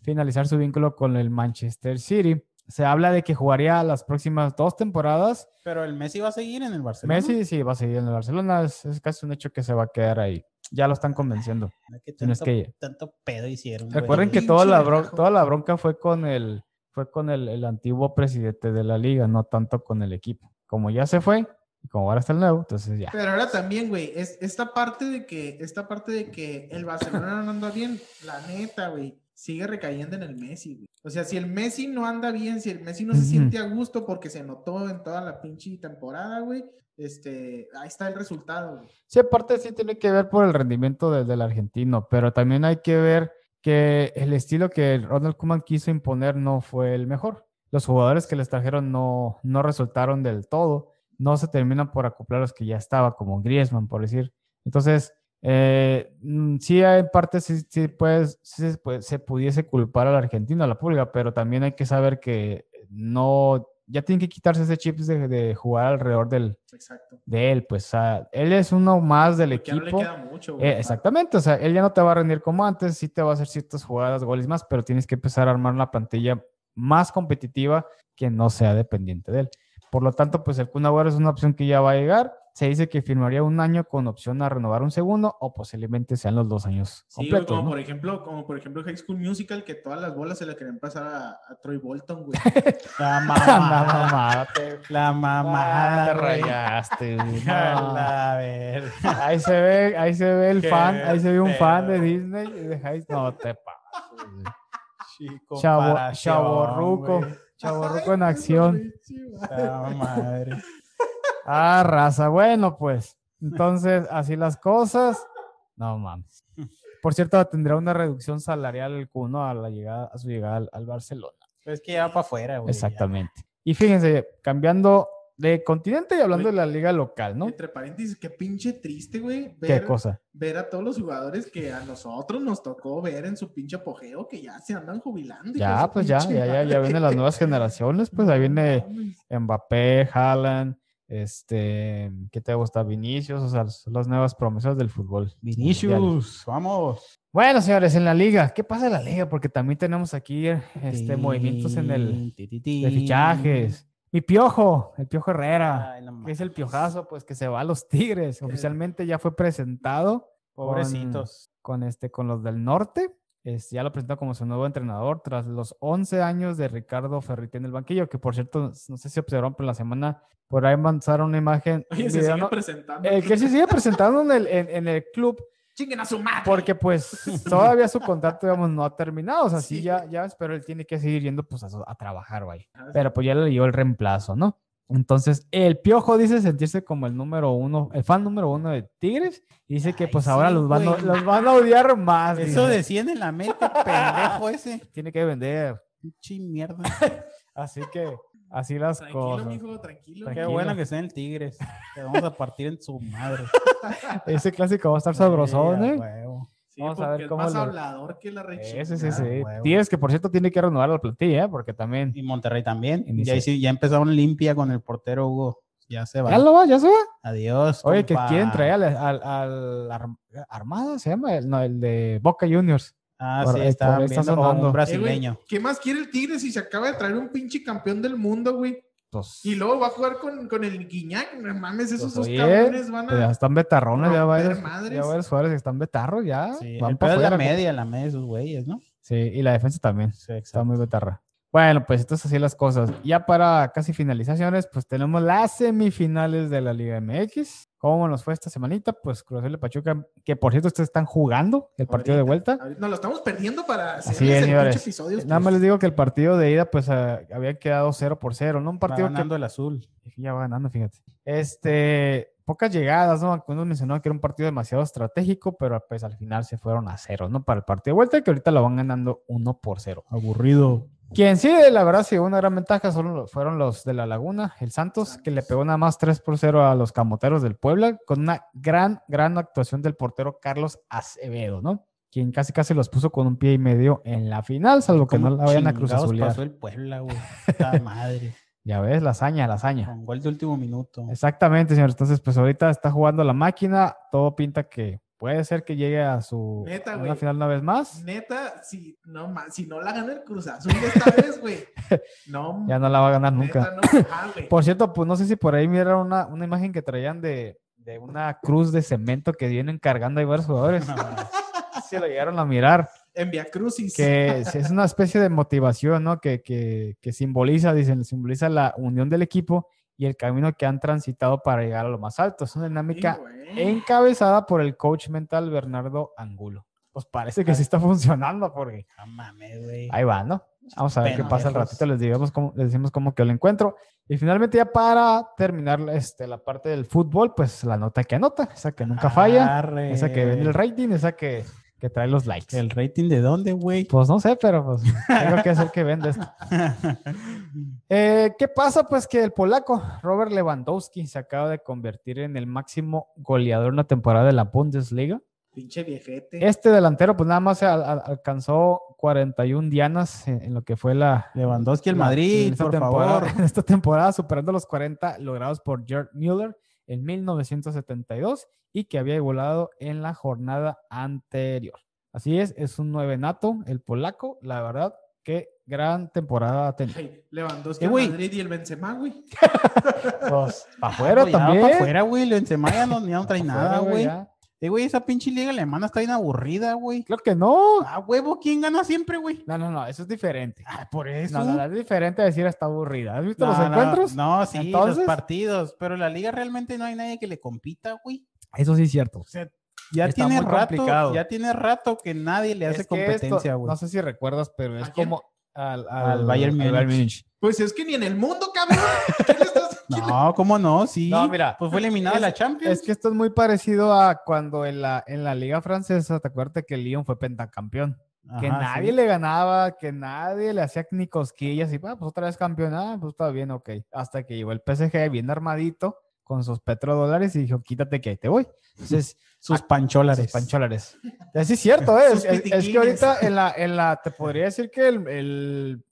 finalizar su vínculo con el Manchester City. Se habla de que jugaría las próximas dos temporadas. Pero el Messi va a seguir en el Barcelona. Messi sí va a seguir en el Barcelona, es, es casi un hecho que se va a quedar ahí. Ya lo están convenciendo. ¿Qué Si no es tanto, que- tanto pedo hicieron. güey? Recuerden que toda la, bron- relajo. toda la bronca fue con el fue con el, el antiguo presidente de la liga, no tanto con el equipo. Como ya se fue y como ahora está el nuevo, entonces ya. Pero ahora también, güey, es esta parte de que, esta parte de que el Barcelona no anda bien, la neta, güey, sigue recayendo en el Messi, güey. O sea, si el Messi no anda bien, si el Messi no se siente a gusto porque se notó en toda la pinche temporada, güey, este, ahí está el resultado, güey. Sí, aparte sí tiene que ver por el rendimiento del, del argentino, pero también hay que ver que el estilo que Ronald Koeman quiso imponer no fue el mejor. Los jugadores que les trajeron no, no resultaron del todo, no se terminan por acoplar los que ya estaba, como Griezmann, por decir. Entonces, eh, mm, sí, en parte sí, sí, pues, sí se puede- se pudiese culpar al argentino, a la pulga, pero también hay que saber que no, ya tienen que quitarse ese chip de, de jugar alrededor del, Exacto. de él, pues o sea, él es uno más del Porque ya no le equipo. queda mucho. Eh, exactamente, o sea, él ya no te va a rendir como antes, sí te va a hacer ciertas jugadas, goles más, pero tienes que empezar a armar una plantilla más competitiva que no sea dependiente de él. Por lo tanto, pues el Kun Agüero es una opción que ya va a llegar. Se dice que firmaría un año con opción a renovar un segundo o posiblemente sean los dos años Sí, completos. como ¿no? por ejemplo, como por ejemplo High School Musical, que todas las bolas se le querían pasar a, a Troy Bolton, güey. [LAUGHS] La mamada. te- La Ah, mamada. te rayaste, [LAUGHS] güey, A ver. Ahí se ve, ahí se ve el Qué fan, ahí se ve un fan de. Disney y de High- No te pases, güey. Chico, Chavo, para chavorruco en acción. La madre. Ah, raza, bueno, pues. Entonces, así las cosas. No mames. Por cierto, tendrá una reducción salarial el Cuno a la llegada, a su llegada al, al Barcelona. Es que ya para afuera, güey. ya. Exactamente. Y fíjense, cambiando de continente y hablando de la liga local, ¿no? Entre paréntesis, qué pinche triste, güey. ¿Qué Ver, cosa? ver a todos los jugadores que a nosotros nos tocó ver en su pinche apogeo, que ya se andan jubilando. Ya, pues ya, ya, ya, ya vienen las nuevas generaciones, pues [LAUGHS] ahí viene. Mbappé, Haaland, Este, ¿qué te gusta? Vinicius, o sea, son las nuevas promesas del fútbol. Vinicius, vamos. Bueno, señores, en la liga, ¿qué pasa en la liga? Porque también tenemos aquí este, movimientos en el de fichajes. Mi piojo, el piojo Herrera, Ay, no que es el piojazo, pues que se va a los Tigres. Oficialmente ya fue presentado. con- Pobrecitos. Con, este, con los del norte. Este, ya lo presentó como su nuevo entrenador tras los 11 años de Ricardo Ferriti en el banquillo, que por cierto, no sé si observaron, pero la semana por ahí lanzaron una imagen. un Oye, se sigue ¿no? presentando. El que se sigue presentando en el, en- en el club Chinguen a su madre. porque pues [LAUGHS] todavía su contrato, digamos, no ha terminado. O sea, sí, Sí. ya, ya, ves, pero él tiene que seguir yendo pues a, a trabajar, güey. Pero pues ya le dio el reemplazo, ¿no? Entonces, el Piojo dice sentirse como el número uno, el fan número uno de Tigres. Y dice que Ay, pues ahora los, van a, los van a odiar más. Eso dice. en la mente, pendejo ese. [LAUGHS] Tiene que vender. Pinche mierda. [LAUGHS] Así que, así las Tranquilo, cosas. mijo, tranquilo. Qué bueno que sean el Tigres. Te vamos a partir en su madre. [LAUGHS] Ese clásico va a estar sabrosón, Sí, ¿eh? huevo. Sí, Vamos a ver es cómo más le- hablador que la rechingada. Sí, sí, sí. huevo. Tigres que por cierto tiene que renovar la plantilla, ¿eh? Porque también... Y Monterrey también. Y Ya, hici- ya empezaron limpia con el portero Hugo. Ya se va. Ya lo va, ya se va. Adiós. Oye, que compa. quieren traer al, al- al Arm- Armada, se llama, el, no, el de Boca Juniors. Ah, por sí, está por ahí está viendo sonando. un Eh, güey, brasileño. ¿Qué más quiere el Tigre si se acaba de traer un pinche campeón del mundo, güey? Pues, Y luego va a jugar con, con el Guiñac. No mames, esos Pues, dos oye, cabrones van pues ya a. están betarrones, ya varios, madres. ya jugadores que están betarros, ya. Sí, van el la media, la media de esos güeyes, ¿no? Sí, y la defensa también. Sí, Está muy betarra. Bueno, pues entonces así las cosas. Ya para casi finalizaciones, pues tenemos las semifinales de la Liga MX. ¿Cómo nos fue esta semanita? Pues Cruz Azul y Pachuca, que por cierto ustedes están jugando el partido de vuelta. Nos lo estamos perdiendo para hacer Así es, el señores. pinche episodio. Nada más les digo que el partido de ida, pues ah, había quedado 0 por 0, ¿no? Un Va partido que ganando el azul. ya va ganando, fíjate. Este, pocas llegadas, ¿no? Algunos mencionaron que era un partido demasiado estratégico, pero pues al final se fueron a cero, ¿no? Para el partido de vuelta, que ahorita lo van ganando 1 por 0. Aburrido. Quien sí, la verdad, sí, una gran ventaja son los- fueron los de la Laguna, el Santos, que le pegó nada más 3 por 0 a los camoteros del Puebla, con una gran, gran actuación del portero Carlos Acevedo, ¿no? Quien casi casi los puso con un pie y medio en la final, salvo que no la vayan a pasó el Puebla, güey. Puta [LAUGHS] madre. Ya ves, la hazaña, la hazaña. Con gol de último minuto. Exactamente, señor. Entonces, pues ahorita está jugando la máquina, todo pinta que puede ser que llegue a su Neta, a final una vez más. Neta, si no, si no la gana el Cruz Azul esta [LAUGHS] vez, güey. No, [LAUGHS] Ya no la va a ganar nunca. neta, no. Por cierto, pues no sé si por ahí miraron una, una imagen que traían de, de una cruz de cemento que vienen cargando ahí varios jugadores. si lo [LAUGHS] llegaron a mirar, En Via Crucis. que es es una especie de motivación, ¿no? Que, que, que simboliza, dicen, simboliza la unión del equipo y el camino que han transitado para llegar a lo más alto. Es una dinámica encabezada por el coach mental Bernardo Angulo. Pues parece que sí está funcionando porque No mames, güey. ahí va, ¿no? Vamos a ver qué pasa al ratito, les, digamos cómo, les decimos cómo que lo encuentro. Y finalmente ya para terminar este, la parte del fútbol, pues la nota que anota, esa que nunca falla, Arre. esa que vende el rating, esa que, que trae los likes. ¿El rating de dónde, güey? Pues no sé, pero pues tengo que hacer que venda esto. [LAUGHS] Eh, ¿Qué pasa? Pues que el polaco Robert Lewandowski se acaba de convertir en el máximo goleador en la temporada de la Bundesliga. Pinche viejete. Este delantero, pues nada más se al- al- alcanzó 41 dianas en, en lo que fue la. Lewandowski el la- Madrid, en esta por temporada- favor. [LAUGHS] En esta temporada, superando los 40 logrados por Gerd Müller en 1972 y que había igualado en la jornada anterior. Así es, es un nueve nato, el polaco. La verdad, qué gran temporada ha tenido. Lewandowski Eh, el. Madrid y el Benzema, güey. [LAUGHS] Pues, para afuera Ah, también. pa' afuera, güey. Lo Benzema ya no, ya no trae nada, güey. Eh, güey, esa pinche liga alemana está bien aburrida, güey. Claro que no. Ah, huevo, ¿quién gana siempre, güey? No, no, no, eso es diferente. Ah, por eso. No, no, es diferente a decir está aburrida. ¿Has visto No, los no, encuentros? No, sí, Entonces- los partidos. Pero la liga realmente no hay nadie que le compita, güey. Eso sí es cierto. O sea, ya Está tiene rato, complicado. ya tiene rato que nadie le hace Es que esto- competencia, güey. No sé si recuerdas, pero es ¿A como al, Al Bayern. Múnich. Pues es que ni en el mundo, cabrón. ¿Qué le estás- No, [LAUGHS] ¿cómo no? Sí. No, mira, Pues fue eliminado de la Champions. Es que esto es muy parecido a cuando en la, en la Liga Francesa, ¿te acuerdas que el Lyon fue pentacampeón? que nadie sí. le ganaba, que nadie le hacía ni cosquillas y ah, pues otra vez campeón, ah, pues está bien, ok. Hasta que llegó el PSG bien armadito con sus petrodólares y dijo, quítate que ahí te voy. Entonces, [LAUGHS] Sus pancholares. Sus pancholares. Así es cierto, [LAUGHS] ¿eh? Es, es- que ahorita en la, en la, te podría decir que el,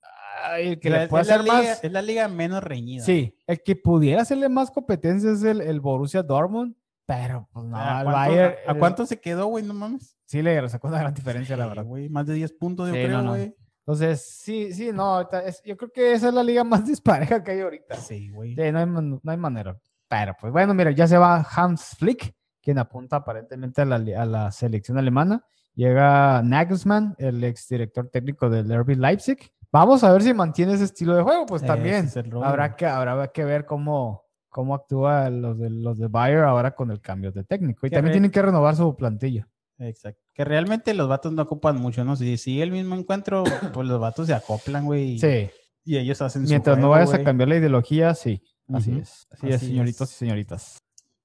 el que La- le puede es, la hacer liga, más. es la liga menos reñida. Sí, el que pudiera hacerle más competencia es el, el Borussia Dortmund, pero pues no, ¿A el cuánto, Bayern. a- a el- cuánto se quedó, güey? No mames. Sí, le sacó una gran diferencia, la Sí, verdad. güey, más de 10 puntos, yo Sí, creo, no, no. güey. Entonces, sí, sí, no, es- yo creo que esa es la liga [LAUGHS] más dispareja que hay ahorita. Sí, güey. Sí, no hay, no hay manera. Pero pues bueno, mira, ya se va Hans Flick, quien apunta aparentemente a la, a la selección alemana. Llega Nagelsmann, el exdirector técnico del RB Leipzig. Vamos a ver si mantiene ese estilo de juego, pues también. es. Habrá que, habrá que ver cómo, cómo actúa los de, los de Bayer ahora con el cambio de técnico. Y Que también tienen que renovar su plantilla. Exacto. Que realmente los vatos no ocupan mucho, ¿no? Si sigue el mismo encuentro, [COUGHS] pues los vatos se acoplan, güey. Sí, Y ellos hacen su mientras no vayas a cambiar la ideología, sí. Así es. Así, es, señoritos es. y señoritas.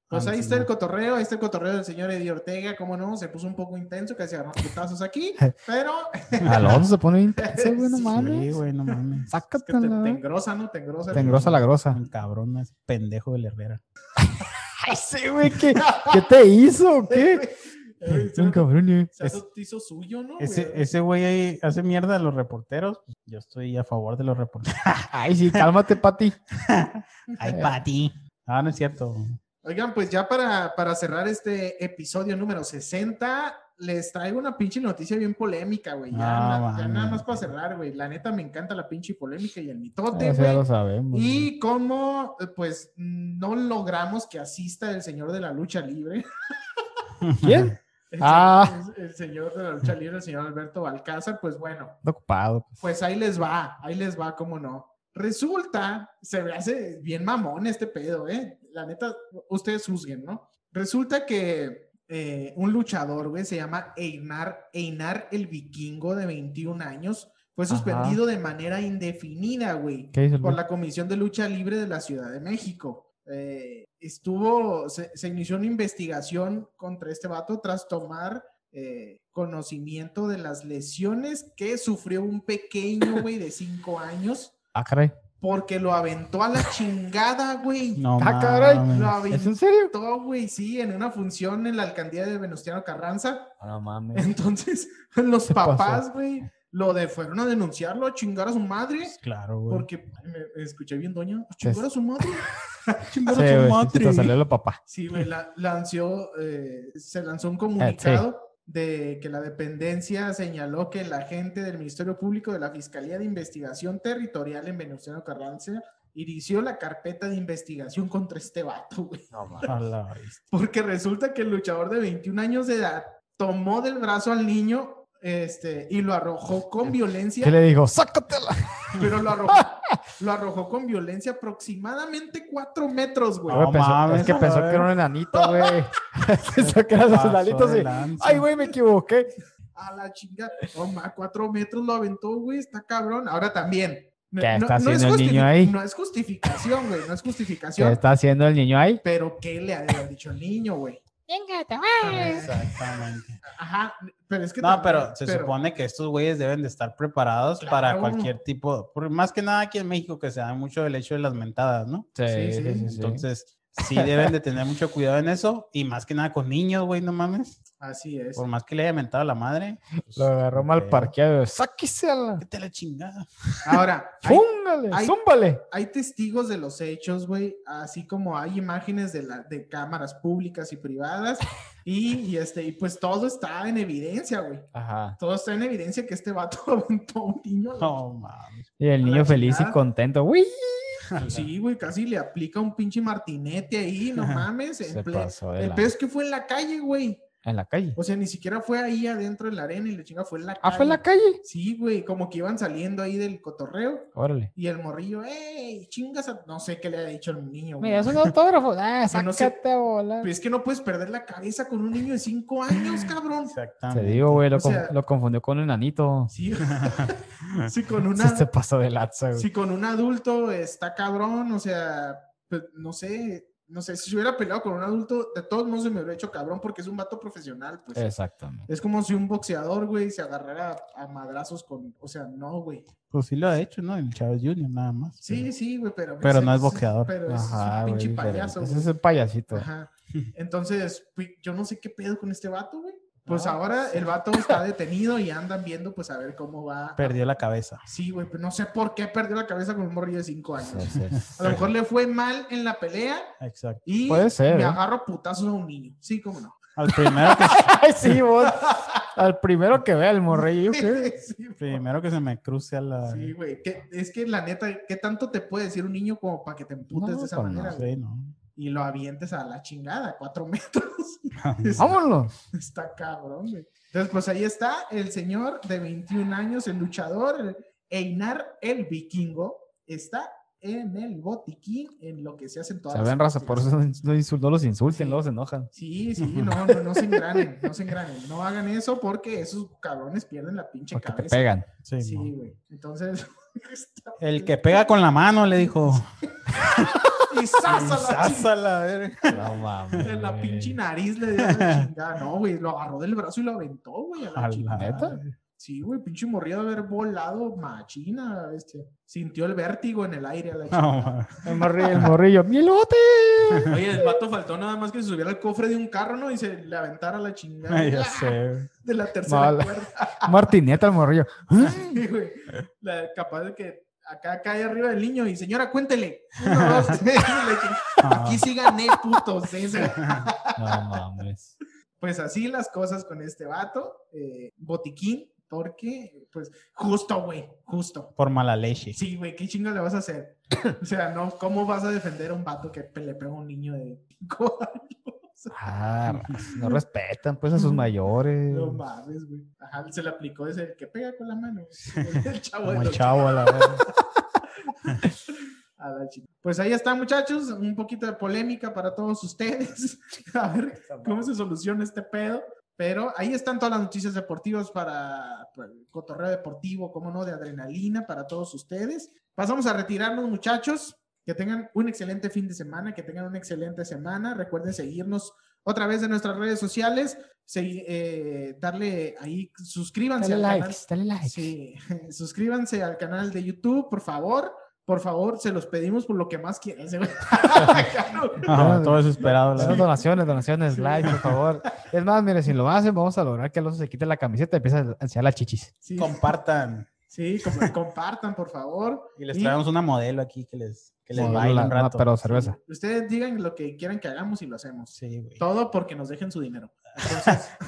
Pues Ah, ahí está el cotorreo, ahí está el cotorreo del señor Eddie Ortega, cómo no, se puso un poco intenso, casi agarró putazos aquí, [LAUGHS] pero Alonso se pone [LAUGHS] intenso, güey, no mames. Sí, güey, no mames. [LAUGHS] es que te, te engrosa, ¿no? Te engrosa. Te engrosa la grosa. Un cabrón, es pendejo del Herrera. Ay, sí, güey, ¿qué, ¿qué te hizo? o ¿Qué? Un cabrón, eh. se Es- hizo- hizo suyo, ¿no? Ese, güey? ese güey ahí hace mierda a los reporteros. Yo estoy a favor de los reporteros. Ay, sí, cálmate, Pati. Ay, Pati. Ah, no es cierto. Oigan, pues ya para, para cerrar este episodio número 60, les traigo una pinche noticia bien polémica, güey. Ya, Ah, na- ya mames. nada más para cerrar, güey. La neta me encanta la pinche polémica y el mitote, ya lo güey. sabemos. Y cómo, pues, no logramos que asista el señor de la lucha libre. [LAUGHS] ¿Quién? El, Ah. el- el señor de la lucha libre, el señor Alberto Balcázar, pues bueno, Está ocupado. pues ahí les va, ahí les va, cómo no. Resulta, se me hace bien mamón este pedo, ¿eh? La neta, ustedes juzguen, ¿no? Resulta que eh, un luchador, güey, se llama Einar, Einar el Vikingo, de 21 años, fue Ajá. suspendido de manera indefinida, güey, ¿Qué dice el por güey? la Comisión de Lucha Libre de la Ciudad de México. Eh, estuvo, se, se inició una investigación contra este vato tras tomar eh, conocimiento de las lesiones que sufrió un pequeño, güey, de 5 años, Ah, caray. Porque lo aventó a la chingada, güey. No, Ah, caray. mames. Lo ¿Es en serio? aventó, güey, sí, en una función en la alcaldía de Venustiano Carranza. No mames. Entonces, [LAUGHS] los papás, güey, lo de fueron a denunciarlo, a chingar a su madre. Claro, güey. Porque me, escuché bien, doña. A chingar a su madre. Sí, [LAUGHS] Chingar a su güey, sí, madre. te salió lo papá. Sí, güey, la- lanzó, eh, se lanzó un comunicado de que la dependencia señaló que el agente del Ministerio Público de la Fiscalía de Investigación Territorial en Venustiano Carranza inició la carpeta de investigación contra este vato, güey. Vez. [LAUGHS] Porque resulta que el luchador de 21 años de edad tomó del brazo al niño este, y lo arrojó con violencia, ¿Qué le dijo? ¡Sácatela! pero lo arrojó, lo arrojó con violencia aproximadamente 4 metros, güey. No Güey, pensó- mames, es que pensó que era un enanito, güey. [LAUGHS] [LAUGHS] pensó que eran los enanitos y... Ay, güey, me equivoqué. A la chinga. Toma, cuatro metros lo aventó, güey. Está cabrón. Ahora también. No, ¿Qué no- está no es haciendo el niño ahí? No es justificación, güey. No es ¿Qué justificación. está haciendo el niño ahí? Pero ¿qué le ha dicho el niño, güey? Exactamente. Ajá. Pero es que. No, también- pero se supone que estos güeyes deben de estar preparados para cualquier tipo, por- más que nada aquí en México que se da mucho el hecho de las mentadas, ¿no? Sí, sí, Entonces, sí deben de tener mucho cuidado en eso y más que nada con niños, güey, no mames. Así es. Por más que le haya mentado a la madre. pues, Lo agarró mal parqueado. ¡Sáquese a la... Vete a la chingada. Ahora, [LAUGHS] ¡Fúngale! hay- ¡Zúmbale! hay testigos de los hechos, güey. Así como hay imágenes de, la, de cámaras públicas y privadas. [LAUGHS] Y, y este, y pues todo está en evidencia, güey. Ajá. Todo está en evidencia que este vato [LAUGHS] aventó a un niño. No mames. Y el niño feliz y contento. ¡Uy! Sí, güey, casi le aplica un pinche martinete ahí, no mames. Se En ple- pasó de El la- peor es que fue en la calle, güey. En la calle. O sea, ni siquiera fue ahí adentro de la arena y la chinga fue en la calle. Ah, fue en la calle. Sí, güey, como que iban saliendo ahí del cotorreo Órale. y el morrillo, ¡ey! Chingas a... No sé qué le ha dicho el niño, güey. Mira, es un autógrafo. [LAUGHS] Ah, no sé- sácate a volar. Pero es que no puedes perder la cabeza con un niño de cinco años, cabrón. Te Exactamente. digo, güey, lo, sea- confundió con un enanito. Sí, [LAUGHS] [LAUGHS] sí, con Sí, una... se pasó de laza, güey. Si con un adulto está cabrón, o sea, pues, no sé, no sé, si se hubiera peleado con un adulto, de todos modos se me hubiera hecho cabrón porque es un vato profesional, pues. Exactamente. Es como si un boxeador, güey, se agarrara a madrazos con, o sea, no, güey. Pues sí lo ha hecho, ¿no? El Chávez Jr. nada más. Sí, sí, güey, pero... Pero no es boxeador. Pero es un güey. pinche diferente. payaso, Ese güey. es el payasito. Ajá. Entonces, pues, yo no sé qué pedo con este vato, güey. Pues No, ahora el vato está detenido y andan viendo, pues a ver cómo va. Perdió la cabeza. Sí, güey, pero no sé por qué perdió la cabeza con un morrillo de 5 años. Sí, sí. A lo mejor le fue mal en la pelea Exacto. y Puede ser, me ¿eh? agarro putazos a un niño. Sí, cómo no. Al primero que, [LAUGHS] Ay, sí, vos. [LAUGHS] Al primero que vea el morrillo, ¿qué? [LAUGHS] Primero que se me cruce a la. Sí, güey. Es que la neta, ¿qué tanto te puede decir un niño como para que te emputes No, de esa pues no, manera? güey? Sí, no. Y lo avientes a la chingada, cuatro [LAUGHS] metros. Vámonos. Está cabrón, güey. Entonces, pues ahí está el señor de 21 años, el luchador Einar el Vikingo, está en el botiquín en lo que se hacen todas ven raza, por eso no, insul- no los insulten, Sí. luego se enojan. Sí, sí, no, no, no se engranen, no se engranen. No hagan eso porque esos cabrones pierden la pinche Porque te cabeza. pegan. Sí, Sí, no. güey. Entonces, [LAUGHS] El que pega con la mano le dijo. Y zas a la "Sasa la verga". No mames. En la pinche nariz le dio la chingada. No, güey, lo agarró del brazo y lo aventó, güey. A la A la chingada. ¿Neta? Sí, güey, pinche morrido de haber volado machina, este. Sintió el vértigo en el aire a la No, chingada. ma. El morrillo, el morrillo. ¡Mielote! Oye, el vato faltó nada más que se subiera al cofre de un carro, ¿no? Y se le aventara la chingada Ay, [LAUGHS] ya sé. de la tercera No, la- cuerda. [LAUGHS] Martineta, el morrillo. Sí, güey. La- capaz de que acá cae arriba del niño y señora, cuéntele. Uno, [LAUGHS] dos, tres, la chingada. Aquí sí gané, putos. [LAUGHS] No mames. Pues así las cosas con este vato, eh, botiquín, porque, pues, justo, güey, justo. Por mala leche. Sí, güey, ¿qué chingo le vas a hacer? O sea, no, ¿cómo vas a defender a un vato que le pega a un niño de 5 años? [LAUGHS] Ah, no respetan pues a sus [LAUGHS] mayores. No mames, güey. Ajá, se le aplicó ese que pega con la mano. [LAUGHS] El chavo de Como el los chavo a la verga. A la chica. Pues ahí está, muchachos. Un poquito de polémica para todos ustedes. A ver cómo se soluciona este pedo. Pero ahí están todas las noticias deportivas para, para el cotorreo deportivo, como no, de adrenalina para todos ustedes. Pasamos a retirarnos, muchachos. Que tengan un excelente fin de semana, que tengan una excelente semana. Recuerden seguirnos otra vez en nuestras redes sociales. segui- eh, darle ahí, suscríbanse Dale al canal. likes, dale likes. Sí, [LAUGHS] suscríbanse al canal de YouTube, por favor. Por favor, se los pedimos por lo que más quieran. Ah, [LAUGHS] todo desesperado. la Esas verga. donaciones, donaciones, like, por favor. [LAUGHS] Es más, mire, si lo hacen, vamos a lograr que Alonso se quite la camiseta y empiece a enseñar las chichis. Sí, Compartan. Sí, com- compartan, por favor. Y les Y- traemos una modelo aquí que les, que les Sí, baile la- un no, rato. pero cerveza. Ustedes digan lo que quieran que hagamos y lo hacemos. Sí, güey. Todo porque nos dejen su dinero. Entonces, [LAUGHS] [LAUGHS]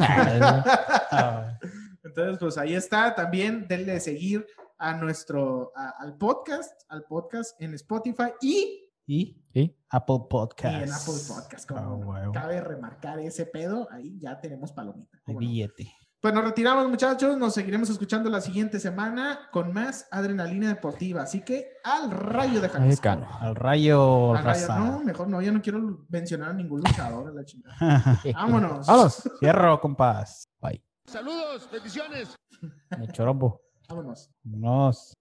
Ah, entonces, pues ahí está. También denle seguir a nuestro, a- al podcast, al podcast en Spotify y, y ¿Y? Apple y Podcast. en Apple Podcast. Como Ah, cabe remarcar ese pedo, ahí ya tenemos palomita. ¿Cómo no? Pues nos retiramos, muchachos. Nos seguiremos escuchando la siguiente semana con más adrenalina deportiva. Así que al rayo de Jalisco. Al rayo, Al rayo- no, mejor no. Yo no quiero mencionar a ningún luchador. a la chingada. [LAUGHS] Vámonos. Vámonos. Cierro, compás. Bye. Saludos, bendiciones. El chorombo. Vámonos. Vámonos.